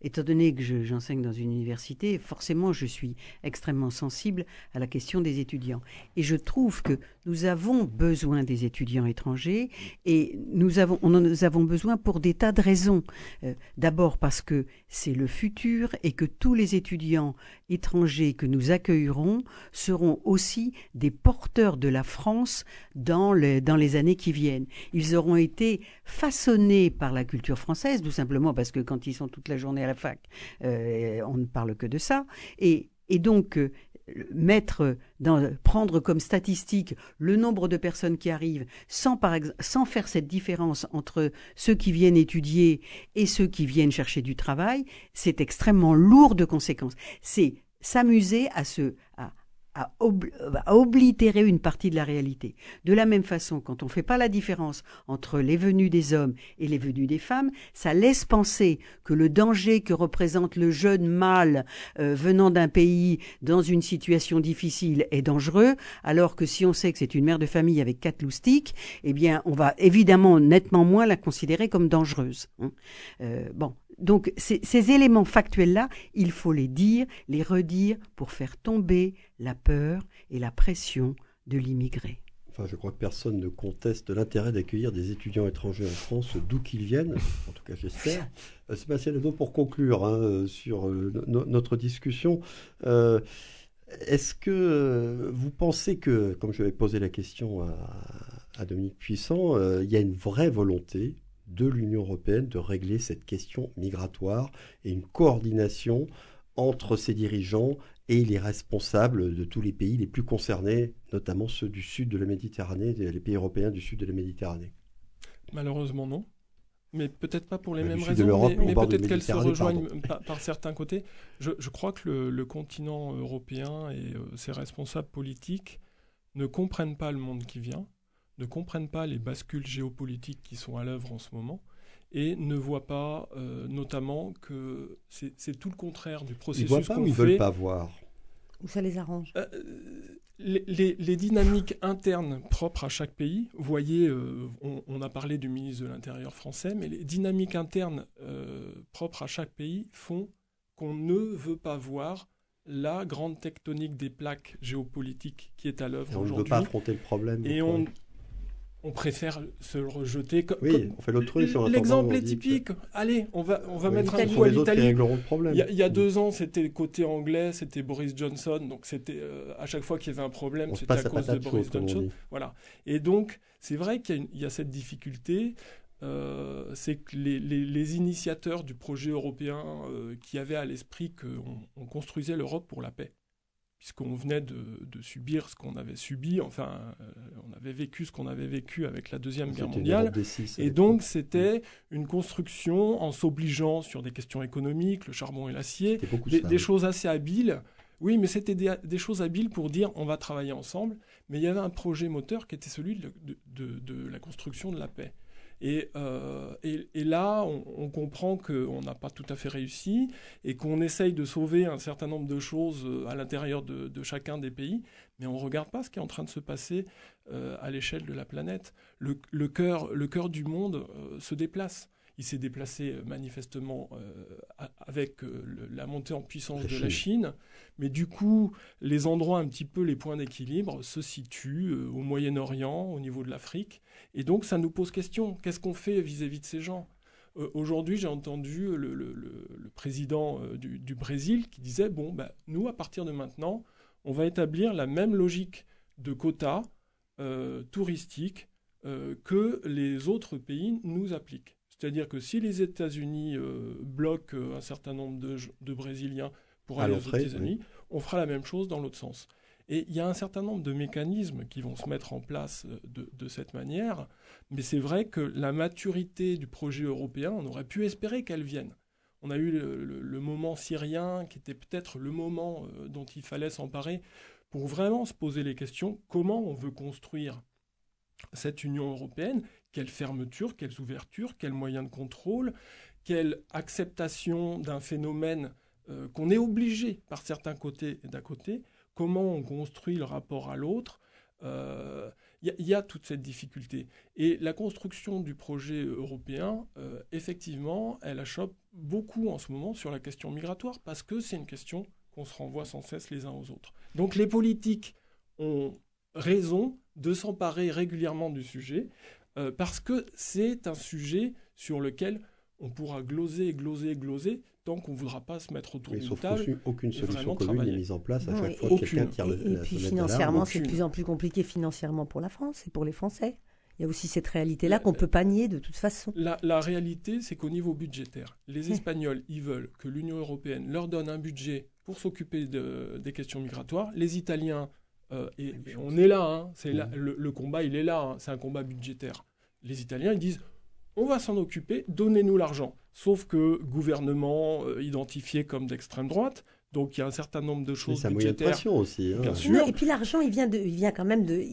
Étant donné que j'enseigne dans une université, forcément, je suis extrêmement sensible à la question des étudiants. Et je trouve que nous avons besoin des étudiants étrangers et nous avons, on en avons besoin pour des tas de raisons. Euh, d'abord parce que c'est le futur et que tous les étudiants étrangers que nous accueillerons seront aussi des porteurs de la France dans les, dans les années qui viennent. Ils auront été façonnés par la culture française, tout simplement parce que quand ils sont toute la journée à la fac, euh, on ne parle que de ça. Et, et donc, euh, mettre prendre comme statistique le nombre de personnes qui arrivent sans, par sans faire cette différence entre ceux qui viennent étudier et ceux qui viennent chercher du travail, c'est extrêmement lourd de conséquences. C'est s'amuser à se, à, oblitérer une partie de la réalité. De la même façon, quand on ne fait pas la différence entre les venus des hommes et les venus des femmes, ça laisse penser que le danger que représente le jeune mâle euh, venant d'un pays dans une situation difficile est dangereux, alors que si on sait que c'est une mère de famille avec quatre loustiques, eh bien, on va évidemment nettement moins la considérer comme dangereuse. Hein. Euh, bon, donc ces, éléments factuels-là, il faut les dire, les redire pour faire tomber la peur et la pression de l'immigré. Enfin, je crois que personne ne conteste l'intérêt d'accueillir des étudiants étrangers en France, d'où qu'ils viennent, en tout cas j'espère. Euh, Sébastien Lado, pour conclure hein, sur euh, notre discussion, euh, est-ce que vous pensez que, comme je vais poser la question à Dominique Puissant, il y a une vraie volonté de l'Union européenne de régler cette question migratoire et une coordination entre ses dirigeants et les responsables de tous les pays les plus concernés, notamment ceux du sud de la Méditerranée, les pays européens du sud de la Méditerranée Malheureusement non. Mais peut-être pas pour les mêmes raisons, mais, peut-être qu'elles se rejoignent par, certains côtés. Je, crois que le, continent européen et euh, ses responsables politiques ne comprennent pas le monde qui vient ne comprennent pas les bascules géopolitiques qui sont à l'œuvre en ce moment et ne voient pas euh, notamment que c'est tout le contraire du processus. Ils voient pas ou ils veulent pas voir? Ou ça les arrange? Euh, les, dynamiques internes propres à chaque pays, vous voyez, euh, on, a parlé du ministre de l'Intérieur français, mais les dynamiques internes propres à chaque pays font qu'on ne veut pas voir la grande tectonique des plaques géopolitiques qui est à l'œuvre aujourd'hui. On ne veut pas affronter le problème. Et on, on préfère se le rejeter. oui, on fait L'exemple est typique. Allez, on va, on va mettre un coup à l'Italie. Il, y a deux ans, c'était côté anglais, c'était Boris Johnson. Donc, c'était euh, à chaque fois qu'il y avait un problème, c'était à cause de Boris Johnson. Voilà. Et donc, c'est vrai qu'il y, a cette difficulté. Euh, c'est que les, initiateurs du projet européen euh, qui avaient à l'esprit qu'on construisait l'Europe pour la paix puisqu'on venait de, subir ce qu'on avait subi, enfin, euh, on avait vécu ce qu'on avait vécu avec la Deuxième Guerre mondiale. et donc, c'était une construction en s'obligeant sur des questions économiques, le charbon et l'acier, des, choses assez habiles. Oui, mais c'était des, choses habiles pour dire on va travailler ensemble, mais il y avait un projet moteur qui était celui de la construction de la paix. Euh, et, là, on, comprend qu'on n'a pas tout à fait réussi et qu'on essaye de sauver un certain nombre de choses euh, à l'intérieur de, chacun des pays, mais on ne regarde pas ce qui est en train de se passer euh, à l'échelle de la planète. Le cœur du monde se déplace. Il s'est déplacé euh, manifestement euh, avec euh, la montée en puissance de la Chine. Mais du coup, les endroits un petit peu, les points d'équilibre se situent au Moyen-Orient, au niveau de l'Afrique. Et donc, ça nous pose question. Qu'est-ce qu'on fait vis-à-vis de ces gens? Aujourd'hui, j'ai entendu le, président du, Brésil qui disait, bon, bah, nous, à partir de maintenant, on va établir la même logique de quotas touristiques que les autres pays nous appliquent. C'est-à-dire que si les États-Unis euh, bloquent un certain nombre de, Brésiliens pour aller aux États-Unis, on fera la même chose dans l'autre sens. Et il y a un certain nombre de mécanismes qui vont se mettre en place de, cette manière, mais c'est vrai que la maturité du projet européen, on aurait pu espérer qu'elle vienne. On a eu le, moment syrien qui était peut-être le moment dont il fallait s'emparer pour vraiment se poser les questions comment on veut construire cette Union européenne, quelle fermeture, quelles ouvertures, quels moyens de contrôle, quelle acceptation d'un phénomène euh, qu'on est obligé par certains côtés et d'un côté, comment on construit le rapport à l'autre. Il euh, y, a toute cette difficulté. Et la construction du projet européen, euh, effectivement, elle achoppe beaucoup en ce moment sur la question migratoire parce que c'est une question qu'on se renvoie sans cesse les uns aux autres. Donc les politiques ont raison de s'emparer régulièrement du sujet, euh, parce que c'est un sujet sur lequel on pourra gloser, gloser, gloser, tant qu'on ne voudra pas se mettre autour d'une table. Aucune solution commune n'est mise en place à chaque fois que quelqu'un tire et, et puis financièrement, c'est de plus en plus compliqué financièrement pour la France et pour les Français. Il y a aussi cette réalité-là qu'on ne peut pas nier de toute façon. La, la réalité, c'est qu'au niveau budgétaire, les Espagnols, ils veulent que l'Union européenne leur donne un budget pour s'occuper de, des questions migratoires. Les Italiens euh, et, on est là, hein, c'est là le, combat, il est là, hein, c'est un combat budgétaire. Les Italiens, ils disent, on va s'en occuper, donnez-nous l'argent. Sauf que gouvernement euh, identifié comme d'extrême droite, donc il y a un certain nombre de choses ça budgétaires. pression aussi. Hein. Bien sûr. et puis l'argent, il vient de, il vient quand même de.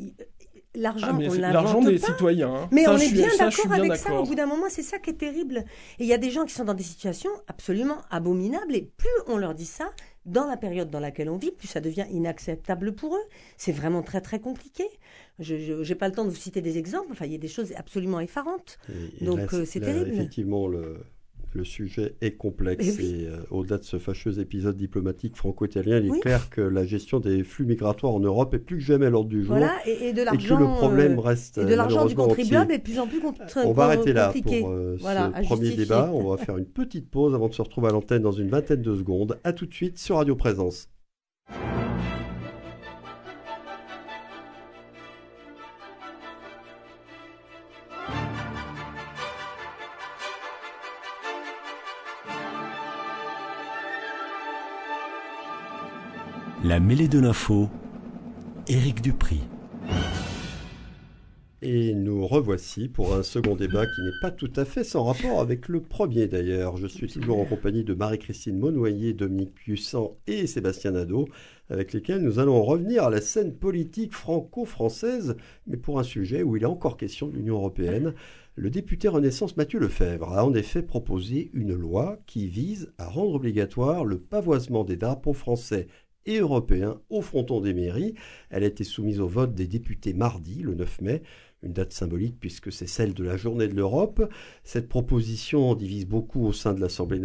L'argent, ah, l'argent des citoyens. Hein. Mais on est bien d'accord avec ça. Au bout d'un moment, c'est ça qui est terrible. Et il y a des gens qui sont dans des situations absolument abominables. Et plus on leur dit ça, dans la période dans laquelle on vit, plus ça devient inacceptable pour eux. C'est vraiment très très compliqué. Je n'ai pas le temps de vous citer des exemples. Enfin, il y a des choses absolument effarantes. Donc euh, c'est terrible. Effectivement, le, le sujet est complexe et, euh, au-delà de ce fâcheux épisode diplomatique franco-italien, il est clair que la gestion des flux migratoires en Europe est plus que jamais à l'ordre du jour. Voilà, et, de l'argent. le problème euh, reste. Et de l'argent du contribuable est de plus en plus compliqué. On va arrêter là pour euh, ce premier débat. On va faire une petite pause avant de se retrouver à l'antenne dans une vingtaine de secondes. A tout de suite sur Radio Présence. La mêlée de l'info, Éric Dupri. Et nous revoici pour un second débat qui n'est pas tout à fait sans rapport avec le premier d'ailleurs. Je suis toujours en compagnie de Marie-Christine Monnoyer, Dominique Puissant et Sébastien Nadeau, avec lesquels nous allons revenir à la scène politique franco-française, mais pour un sujet où il est encore question de l'Union européenne. Le député Renaissance Mathieu Lefebvre a en effet proposé une loi qui vise à rendre obligatoire le pavoisement des drapeaux français et au fronton des mairies. Elle a été soumise au vote des députés mardi, le 9 mai, une date symbolique puisque c'est celle de la journée de l'Europe. Cette proposition divise beaucoup au sein de l'Assemblée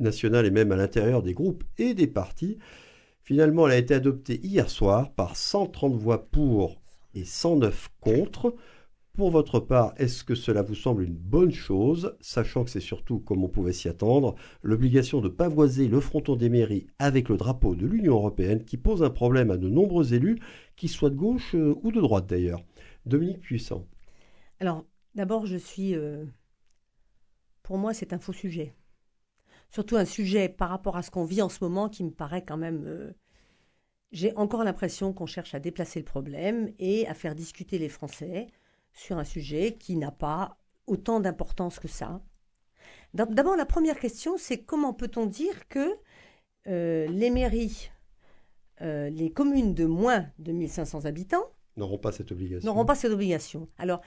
nationale et même à l'intérieur des groupes et des partis. Finalement, elle a été adoptée hier soir par 130 voix pour et 109 contre. Pour votre part, est-ce que cela vous semble une bonne chose, sachant que c'est surtout, comme on pouvait s'y attendre, l'obligation de pavoiser le fronton des mairies avec le drapeau de l'Union européenne qui pose un problème à de nombreux élus, qu'ils soient de gauche euh, ou de droite d'ailleurs? Dominique Puissant. Alors, d'abord, je suis... Euh, pour moi, c'est un faux sujet. Surtout un sujet par rapport à ce qu'on vit en ce moment qui me paraît quand même... Euh, j'ai encore l'impression qu'on cherche à déplacer le problème et à faire discuter les Français sur un sujet qui n'a pas autant d'importance que ça. D'abord, la première question, c'est comment peut-on dire que euh, les mairies, euh, les communes de moins de 1500 habitants n'auront pas cette obligation N'auront pas cette obligation. Alors,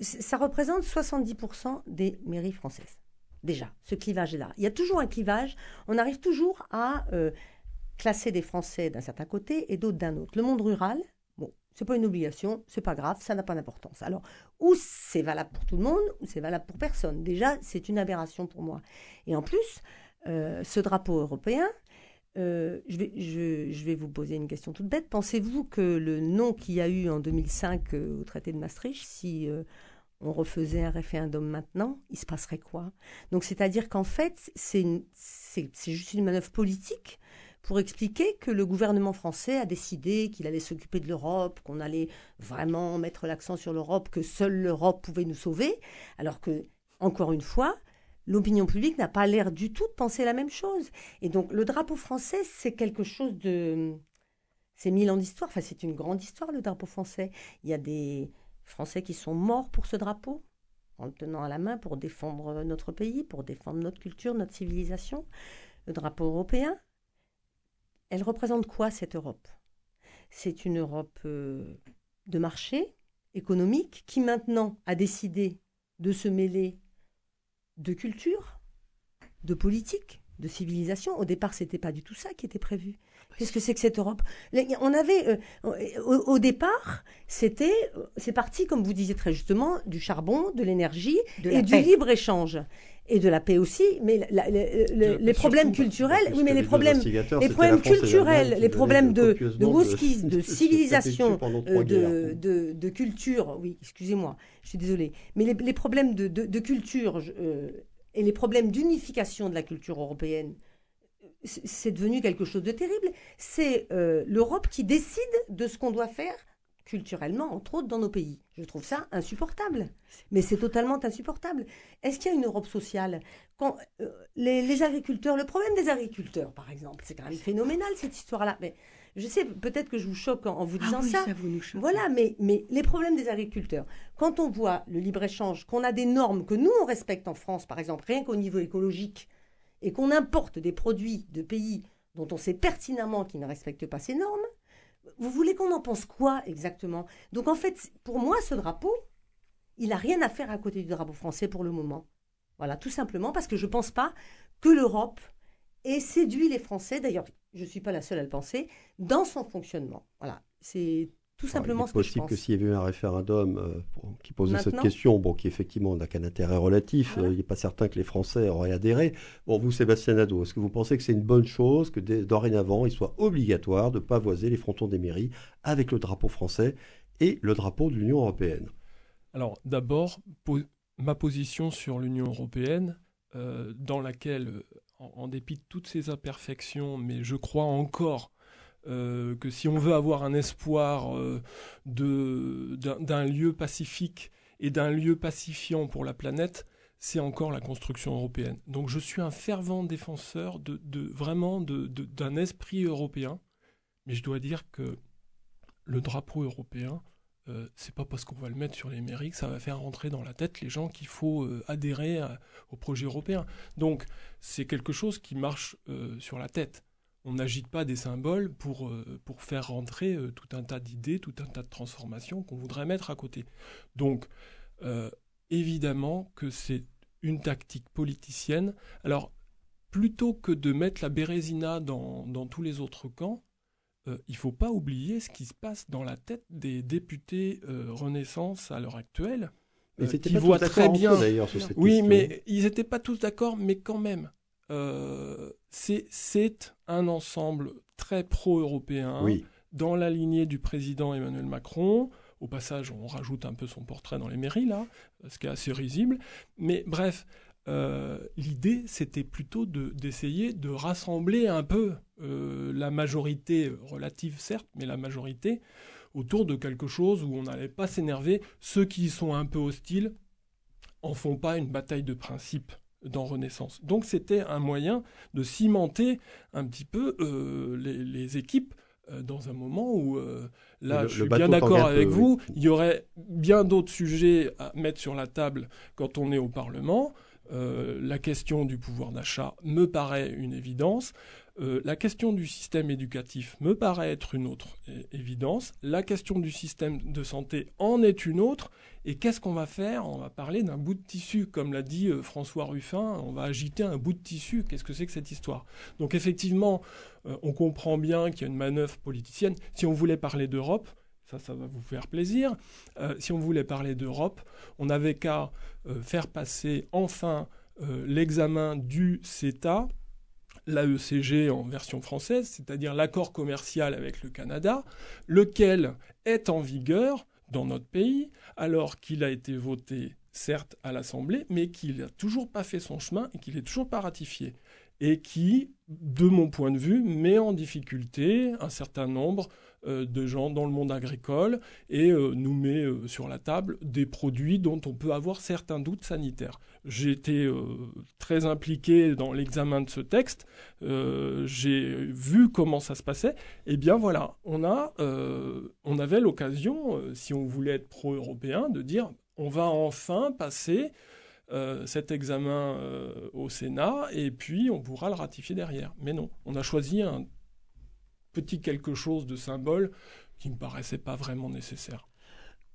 ça représente 70% des mairies françaises. Déjà, ce clivage est là. Il y a toujours un clivage. On arrive toujours à euh, classer des Français d'un certain côté et d'autres d'un autre. Le monde rural, c'est pas une obligation, c'est pas grave, ça n'a pas d'importance. Alors, ou c'est valable pour tout le monde, ou c'est valable pour personne. Déjà, c'est une aberration pour moi. Et en plus, euh, ce drapeau européen, euh, je, vais, je, vais, vous poser une question toute bête. Pensez-vous que le nom qu'il y a eu en 2005 euh, au traité de Maastricht, si on refaisait un référendum maintenant, il se passerait quoi? Donc, c'est-à-dire qu'en fait, c'est juste une manœuvre politique pour expliquer que le gouvernement français a décidé qu'il allait s'occuper de l'Europe, qu'on allait vraiment mettre l'accent sur l'Europe, que seule l'Europe pouvait nous sauver, alors que, encore une fois, l'opinion publique n'a pas l'air du tout de penser la même chose. Et donc le drapeau français, c'est quelque chose de... C'est mille ans d'histoire, enfin c'est une grande histoire le drapeau français. Il y a des Français qui sont morts pour ce drapeau, en le tenant à la main pour défendre notre pays, pour défendre notre culture, notre civilisation. Le drapeau européen, elle représente quoi cette Europe? C'est une Europe euh, de marché économique qui maintenant a décidé de se mêler de culture, de politique, de civilisation. Au départ, ce n'était pas du tout ça qui était prévu. Qu'est-ce que c'est que cette Europe? On avait, euh, au, départ, c'était, c'est parti, comme vous disiez très justement, du charbon, de l'énergie et du libre échenge et de la paix aussi, mais les problèmes culturels, oui, mais les problèmes, les problèmes culturels, les problèmes de de, de, civilisation, euh, de, de, de, culture, oui, excusez-moi, je suis désolée, mais les, problèmes de, de, culture euh, et les problèmes d'unification de la culture européenne, c'est devenu quelque chose de terrible. C'est euh, l'Europe qui décide de ce qu'on doit faire culturellement, entre autres dans nos pays. Je trouve ça insupportable. Mais c'est totalement insupportable. Est-ce qu'il y a une Europe sociale? Euh, les, agriculteurs, le problème des agriculteurs, par exemple, c'est quand même phénoménal cette histoire-là. Mais je sais, peut-être que je vous choque en, vous disant ah oui, ça. ça vous nous choque. Voilà, mais, mais les problèmes des agriculteurs, quand on voit le libre-échange, qu'on a des normes que nous, on respecte en France, par exemple, rien qu'au niveau écologique, et qu'on importe des produits de pays dont on sait pertinemment qu'ils ne respectent pas ces normes, vous voulez qu'on en pense quoi exactement? Donc en fait, pour moi, ce drapeau, il n'a rien à faire à côté du drapeau français pour le moment. Voilà, tout simplement parce que je ne pense pas que l'Europe ait séduit les Français, d'ailleurs, je ne suis pas la seule à le penser, dans son fonctionnement. Voilà, c'est tout simplement ce que je pense. possible que s'il y avait eu un référendum euh, qui posait cette question, bon, qui effectivement n'a qu'un intérêt relatif, euh, il n'est pas certain que les Français auraient adhéré. Bon, vous, Sébastien Nadeau, est-ce que vous pensez que c'est une bonne chose que dorénavant, il soit obligatoire de pavoiser les frontons des mairies avec le drapeau français et le drapeau de l'Union européenne? Alors, d'abord, ma position sur l'Union européenne, euh, dans laquelle, en, dépit de toutes ces imperfections, mais je crois encore euh, que si on veut avoir un espoir euh, d'un lieu pacifique et d'un lieu pacifiant pour la planète, c'est encore la construction européenne. Donc je suis un fervent défenseur de, vraiment d'un esprit européen, mais je dois dire que le drapeau européen, euh, c'est pas parce qu'on va le mettre sur les que ça va faire rentrer dans la tête les gens qu'il faut adhérer au projet européen. Donc c'est quelque chose qui marche sur la tête on n'agite pas des symboles pour, euh, pour faire rentrer euh, tout un tas d'idées, tout un tas de transformations qu'on voudrait mettre à côté. Donc, euh, évidemment que c'est une tactique politicienne. Alors, plutôt que de mettre la bérésina dans, tous les autres camps, il ne faut pas oublier ce qui se passe dans la tête des députés Renaissance à l'heure actuelle. Mais qui voient très bien. D'ailleurs, sur cette oui, mais ils n'étaient pas tous d'accord, mais quand même. Euh, c'est un ensemble très pro-européen, dans la lignée du président Emmanuel Macron. Au passage, on rajoute un peu son portrait dans les mairies, là, ce qui est assez risible. Mais bref, euh, l'idée, c'était plutôt d'essayer de, rassembler un peu euh, la majorité relative, certes, mais la majorité autour de quelque chose où on n'allait pas s'énerver. Ceux qui sont un peu hostiles en font pas une bataille de principe dans Renaissance. Donc c'était un moyen de cimenter un petit peu euh, les, équipes dans un moment où, euh, là, je suis bien d'accord avec vous, il y aurait bien d'autres sujets à mettre sur la table quand on est au Parlement. La question du pouvoir d'achat me paraît une évidence. Euh, la question du système éducatif me paraît être une autre évidence. La question du système de santé en est une autre. Et qu'est-ce qu'on va faire? On va parler d'un bout de tissu, comme l'a dit euh, François Ruffin. On va agiter un bout de tissu. Qu'est-ce que c'est que cette histoire? Donc effectivement, euh, on comprend bien qu'il y a une manœuvre politicienne. Si on voulait parler d'Europe, ça, ça va vous faire plaisir. si on voulait parler d'Europe, on n'avait qu'à faire passer enfin l'examen du CETA l'AECG en version française, c'est-à-dire l'accord commercial avec le Canada, lequel est en vigueur dans notre pays, alors qu'il a été voté certes à l'Assemblée, mais qu'il n'a toujours pas fait son chemin et qu'il n'est toujours pas ratifié. Et qui, de mon point de vue, met en difficulté un certain nombre euh, de gens dans le monde agricole et euh, nous met euh, sur la table des produits dont on peut avoir certains doutes sanitaires. J'ai été très impliqué dans l'examen de ce texte, j'ai vu comment ça se passait, et bien voilà, on, a, on avait l'occasion, si on voulait être pro-européen, de dire on va enfin passer cet examen au Sénat et puis on pourra le ratifier derrière. Mais non, on a choisi un petit quelque chose de symbole qui ne me paraissait pas vraiment nécessaire.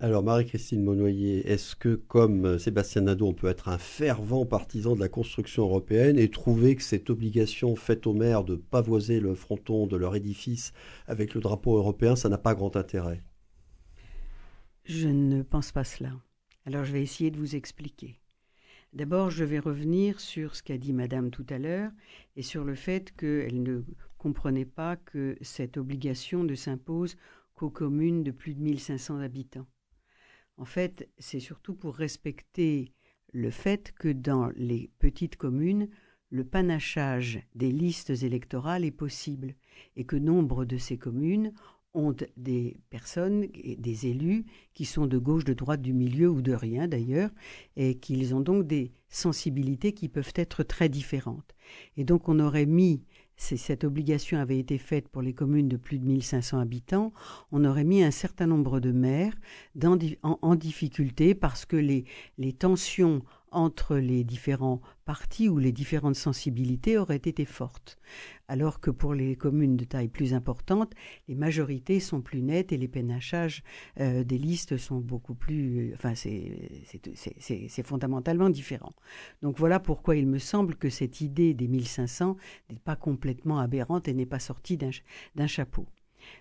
Alors Marie-Christine Monnoyer, est-ce que comme Sébastien Nadeau, on peut être un fervent partisan de la construction européenne et trouver que cette obligation faite aux maires de pavoiser le fronton de leur édifice avec le drapeau européen, ça n'a pas grand intérêt? Je ne pense pas cela. Alors je vais essayer de vous expliquer. D'abord, je vais revenir sur ce qu'a dit Madame tout à l'heure et sur le fait qu'elle ne comprenait pas que cette obligation ne s'impose qu'aux communes de plus de 1500 habitants. En fait, c'est surtout pour respecter le fait que dans les petites communes, le panachage des listes électorales est possible et que nombre de ces communes ont des personnes, des élus qui sont de gauche, de droite, du milieu ou de rien d'ailleurs, et qu'ils ont donc des sensibilités qui peuvent être très différentes. Et donc on aurait mis si cette obligation avait été faite pour les communes de plus de 1500 habitants, on aurait mis un certain nombre de maires en, difficulté parce que les, les tensions entre les différents partis ou les différentes sensibilités auraient été fortes. Alors que pour les communes de taille plus importante, les majorités sont plus nettes et les pénachages euh, des listes sont beaucoup plus... Enfin, c'est fondamentalement différent. Donc voilà pourquoi il me semble que cette idée des 1500 n'est pas complètement aberrante et n'est pas sortie d'un chapeau.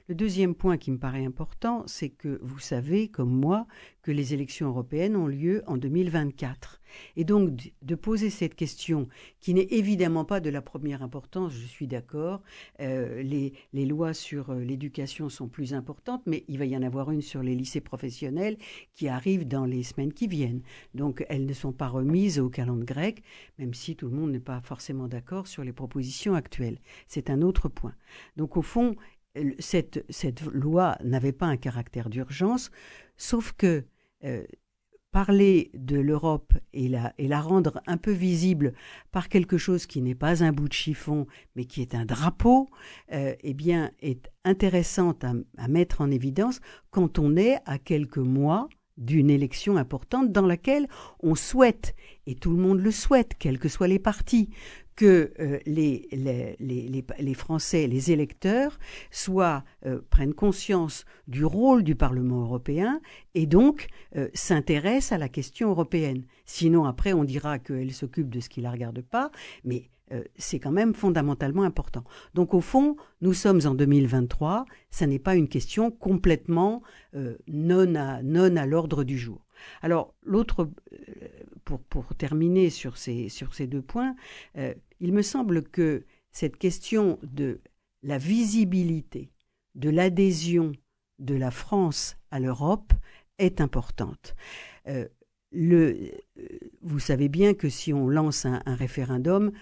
Le deuxième point qui me paraît important, c'est que vous savez, comme moi, que les élections européennes ont lieu en 2024. Et donc de poser cette question, qui n'est évidemment pas de la première importance, je suis d'accord, euh, les, lois sur euh, l'éducation sont plus importantes, mais il va y en avoir une sur les lycées professionnels qui arrive dans les semaines qui viennent. Donc elles ne sont pas remises au calendrier grec, même si tout le monde n'est pas forcément d'accord sur les propositions actuelles. C'est un autre point. Donc au fond, cette, loi n'avait pas un caractère d'urgence, sauf que euh, parler de l'Europe et la, et la rendre un peu visible par quelque chose qui n'est pas un bout de chiffon, mais qui est un drapeau, euh, eh bien, est intéressante à, à mettre en évidence quand on est à quelques mois d'une élection importante dans laquelle on souhaite, et tout le monde le souhaite, quels que soient les partis, que euh, les, Français, les électeurs, soient, euh, prennent conscience du rôle du Parlement européen et donc euh, s'intéressent à la question européenne. Sinon, après, on dira qu'elle s'occupe de ce qui ne la regarde pas, mais c'est quand même fondamentalement important. Donc au fond, nous sommes en 2023, ça n'est pas une question complètement non à, non à l'ordre du jour. Alors l'autre pour, terminer sur ces, deux points, euh, il me semble que cette question de la visibilité, de l'adhésion de la France à l'Europe est importante. Euh, euh, vous savez bien que si on lance un référendum,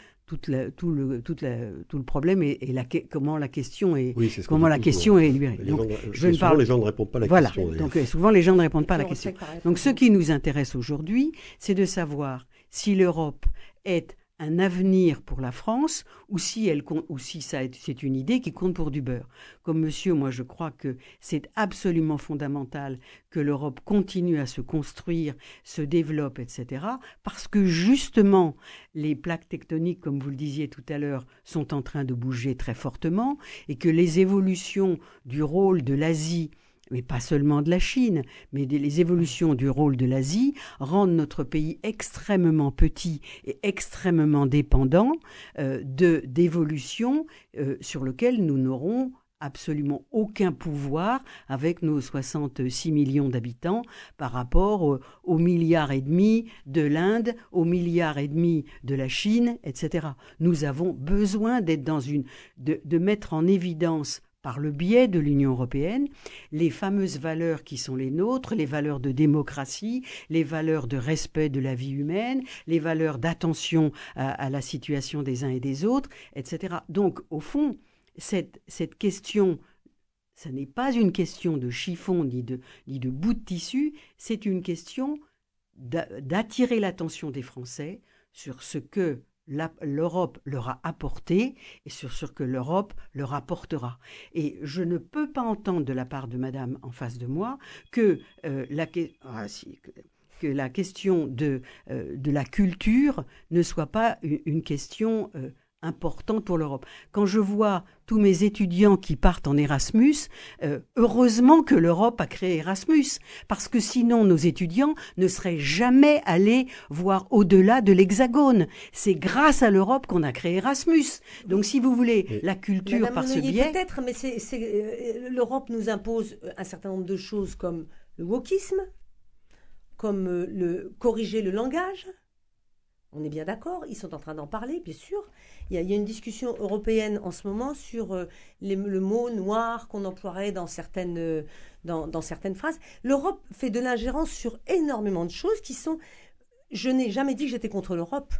la, tout, le, toute la, tout le problème et, la, comment la question est, comment la question est libérée. Donc, gens, je ne parle... les gens ne répondent pas à la voilà. question. Donc euh, souvent les gens ne répondent pas à la question. Donc ce qui nous intéresse aujourd'hui, c'est de savoir si l'Europe est un avenir pour la France ou si, elle, si c'est une idée qui compte pour du beurre. Comme monsieur, moi je crois que c'est absolument fondamental que l'Europe continue à se construire, se développe, etc. Parce que justement, les plaques tectoniques, comme vous le disiez tout à l'heure, sont en train de bouger très fortement et que les évolutions du rôle de l'Asie mais pas seulement de la Chine, mais les évolutions du rôle de l'Asie rendent notre pays extrêmement petit et extrêmement dépendant euh, d'évolutions euh, sur lesquelles nous n'aurons absolument aucun pouvoir avec nos 66 millions d'habitants par rapport au, au, milliard et demi de l'Inde, au milliard et demi de la Chine, etc. Nous avons besoin d'être dans une, de mettre en évidence par le biais de l'Union européenne, les fameuses valeurs qui sont les nôtres, les valeurs de démocratie, les valeurs de respect de la vie humaine, les valeurs d'attention à, la situation des uns et des autres, etc. Donc, au fond, cette, question, ce n'est pas une question de chiffon ni de, ni de bout de tissu, c'est une question d'attirer l'attention des Français sur ce que l'Europe leur a apporté et sur ce que l'Europe leur apportera. Et je ne peux pas entendre de la part de Madame en face de moi que, euh, la, ah, la question de, euh, de la culture ne soit pas une, question euh, importante pour l'Europe. Quand je vois tous mes étudiants qui partent en Erasmus, euh, heureusement que l'Europe a créé Erasmus, parce que sinon nos étudiants ne seraient jamais allés voir au-delà de l'Hexagone. C'est grâce à l'Europe qu'on a créé Erasmus. Donc si vous voulez, la culture par ce biais... Peut-être, mais euh, l'Europe nous impose un certain nombre de choses comme le wokisme, comme euh, le corriger le langage, on est bien d'accord, ils sont en train d'en parler, bien sûr. Il y, a, une discussion européenne en ce moment sur euh, le mot noir qu'on emploierait dans certaines, euh, dans, certaines phrases. L'Europe fait de l'ingérence sur énormément de choses qui sont... Je n'ai jamais dit que j'étais contre l'Europe.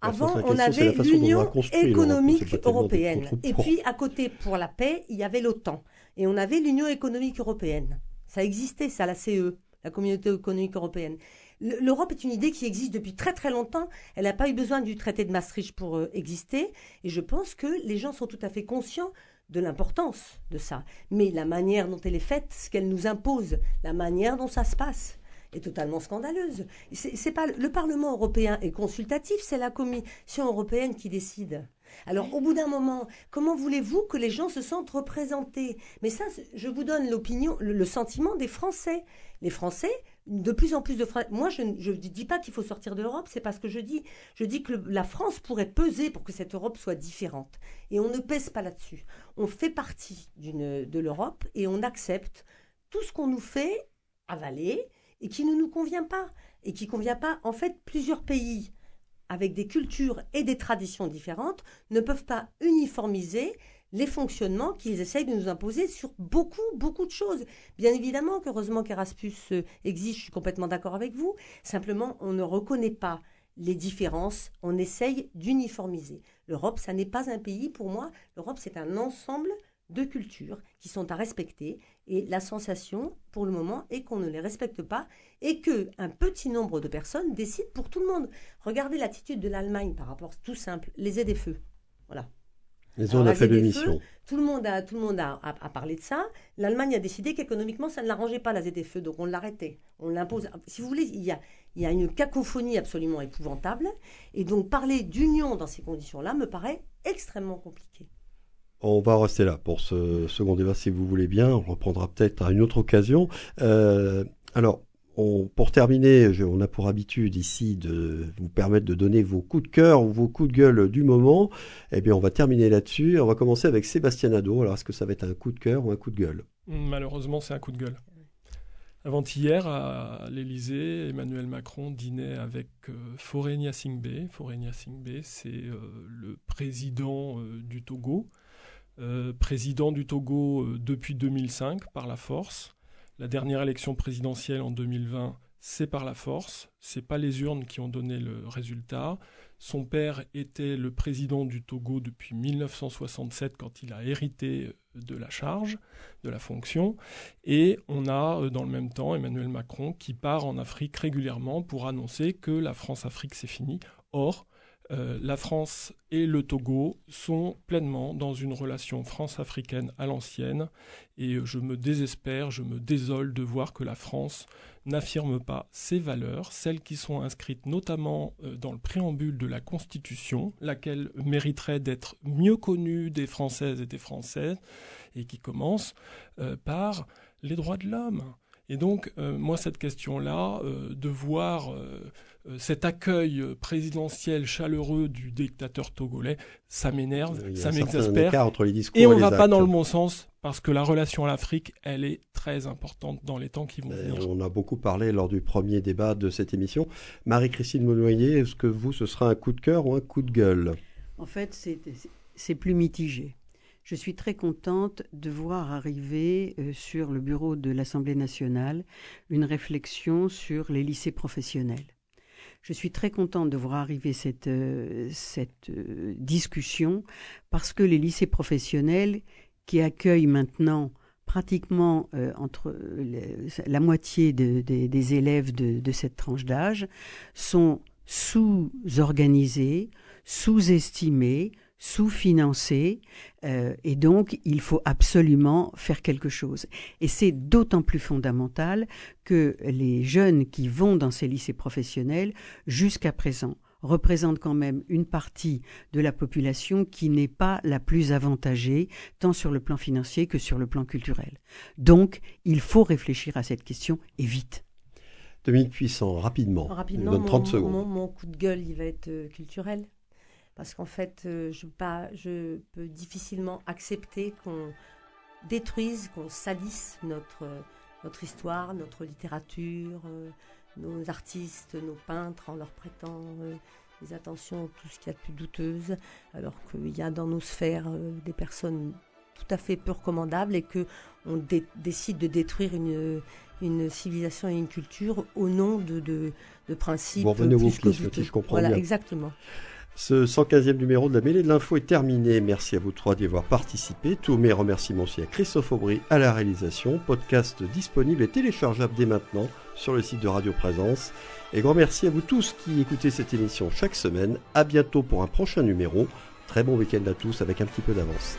Avant, on avait l'Union économique européenne. Et puis, à côté, pour la paix, il y avait l'OTAN. Et on avait l'Union économique européenne. Ça existait, ça, la CE, la Communauté économique européenne. L'Europe est une idée qui existe depuis très très longtemps. Elle n'a pas eu besoin du traité de Maastricht pour euh, exister. Et je pense que les gens sont tout à fait conscients de l'importance de ça. Mais la manière dont elle est faite, ce qu'elle nous impose, la manière dont ça se passe, est totalement scandaleuse. C'est pas le Parlement européen est consultatif, c'est la Commission européenne qui décide. Alors, au bout d'un moment, comment voulez-vous que les gens se sentent représentés? Mais ça, je vous donne l'opinion, le, sentiment des Français. Les Français de plus en plus de. Moi, je ne dis pas qu'il faut sortir de l'Europe, c'est parce que je dis. Je dis que la France pourrait peser pour que cette Europe soit différente. Et on ne pèse pas là-dessus. On fait partie de l'Europe et on accepte tout ce qu'on nous fait avaler et qui ne nous convient pas. Et qui ne convient pas. En fait, plusieurs pays avec des cultures et des traditions différentes ne peuvent pas uniformiser les fonctionnements qu'ils essayent de nous imposer sur beaucoup, beaucoup de choses. Bien évidemment qu'heureusement qu'Erasmus euh, existe, je suis complètement d'accord avec vous. Simplement, on ne reconnaît pas les différences, on essaye d'uniformiser. L'Europe, ça n'est pas un pays, pour moi, l'Europe, c'est un ensemble de cultures qui sont à respecter et la sensation pour le moment est qu'on ne les respecte pas et que un petit nombre de personnes décident pour tout le monde. Regardez l'attitude de l'Allemagne par rapport tout simple, les aides feux. Voilà. Les on a fait l'émission. Tout le monde a, tout le monde a, parlé de ça. L'Allemagne a décidé qu'économiquement, ça ne l'arrangeait pas, la ZFE. Donc on l'arrêtait. On l'impose. Si vous voulez, il y, a, il y a une cacophonie absolument épouvantable. Et donc parler d'union dans ces conditions-là me paraît extrêmement compliqué. On va rester là pour ce second débat si vous voulez bien. On reprendra peut-être à une autre occasion. Euh, alors, pour terminer, on a pour habitude ici de vous permettre de donner vos coups de cœur ou vos coups de gueule du moment. Eh bien, on va terminer là-dessus. On va commencer avec Sébastien Nadeau. Alors, est-ce que ça va être un coup de cœur ou un coup de gueule? Malheureusement, c'est un coup de gueule. Avant-hier, à l'Elysée, Emmanuel Macron dînait avec euh, Forenia Singbe. Forenia Singbe, c'est euh, le président euh, du Togo. président du Togo depuis 2005 par la force. La dernière élection présidentielle en 2020, c'est par la force, c'est pas les urnes qui ont donné le résultat. Son père était le président du Togo depuis 1967 quand il a hérité de la charge, de la fonction. Et on a euh, dans le même temps Emmanuel Macron qui part en Afrique régulièrement pour annoncer que la France-Afrique c'est fini. Or, euh, la France et le Togo sont pleinement dans une relation France-africaine à l'ancienne et je me désespère, je me désole de voir que la France n'affirme pas ses valeurs, celles qui sont inscrites notamment euh, dans le préambule de la Constitution, laquelle mériterait d'être mieux connue des Françaises et des Français, et qui commence euh, par les droits de l'homme. Et donc, moi, cette question-là, de voir cet accueil euh, présidentiel chaleureux du dictateur togolais, ça m'énerve, ça m'exaspère. Et on ne va pas dans le bon sens parce que la relation à l'Afrique, elle est très importante dans les temps qui vont venir. On a beaucoup parlé lors du premier débat de cette émission. Marie-Christine Monnoyer, est-ce que vous, ce sera un coup de cœur ou un coup de gueule? En fait, c'est plus mitigé. je suis très contente de voir arriver euh, sur le bureau de l'Assemblée nationale une réflexion sur les lycées professionnels. Je suis très contente de voir arriver cette, euh, cette euh, discussion parce que les lycées professionnels qui accueillent maintenant pratiquement entre la moitié des élèves de cette tranche d'âge sont sous-organisés, sous-estimés, sous-financés, euh, et donc il faut absolument faire quelque chose. Et c'est d'autant plus fondamental que les jeunes qui vont dans ces lycées professionnels, jusqu'à présent, représentent quand même une partie de la population qui n'est pas la plus avantagée, tant sur le plan financier que sur le plan culturel. Donc, il faut réfléchir à cette question et vite. Dominique Puissant, rapidement. Rapidement, 30 mon, secondes. Mon, coup de gueule, il va être euh, culturel parce qu'en fait, euh, je, pas, je peux difficilement accepter qu'on détruise, qu'on salisse notre, notre histoire, notre littérature, euh, nos artistes, nos peintres en leur prêtant euh, des attentions, tout ce qu'il y a de plus douteuse, alors qu'il y a dans nos sphères des personnes tout à fait peu recommandables et que on décide de détruire une, une civilisation et une culture au nom de, de, de principes. Vous revenez au si je comprends voilà, bien. exactement. Ce 115e numéro de la mêlée de l'info est terminé. Merci à vous trois d'y avoir participé. Tous mes remerciements aussi à Christophe Aubry à la réalisation. Podcast disponible et téléchargeable dès maintenant sur le site de Radio Présence. Et grand merci à vous tous qui écoutez cette émission chaque semaine. À bientôt pour un prochain numéro. Très bon week-end à tous avec un petit peu d'avance.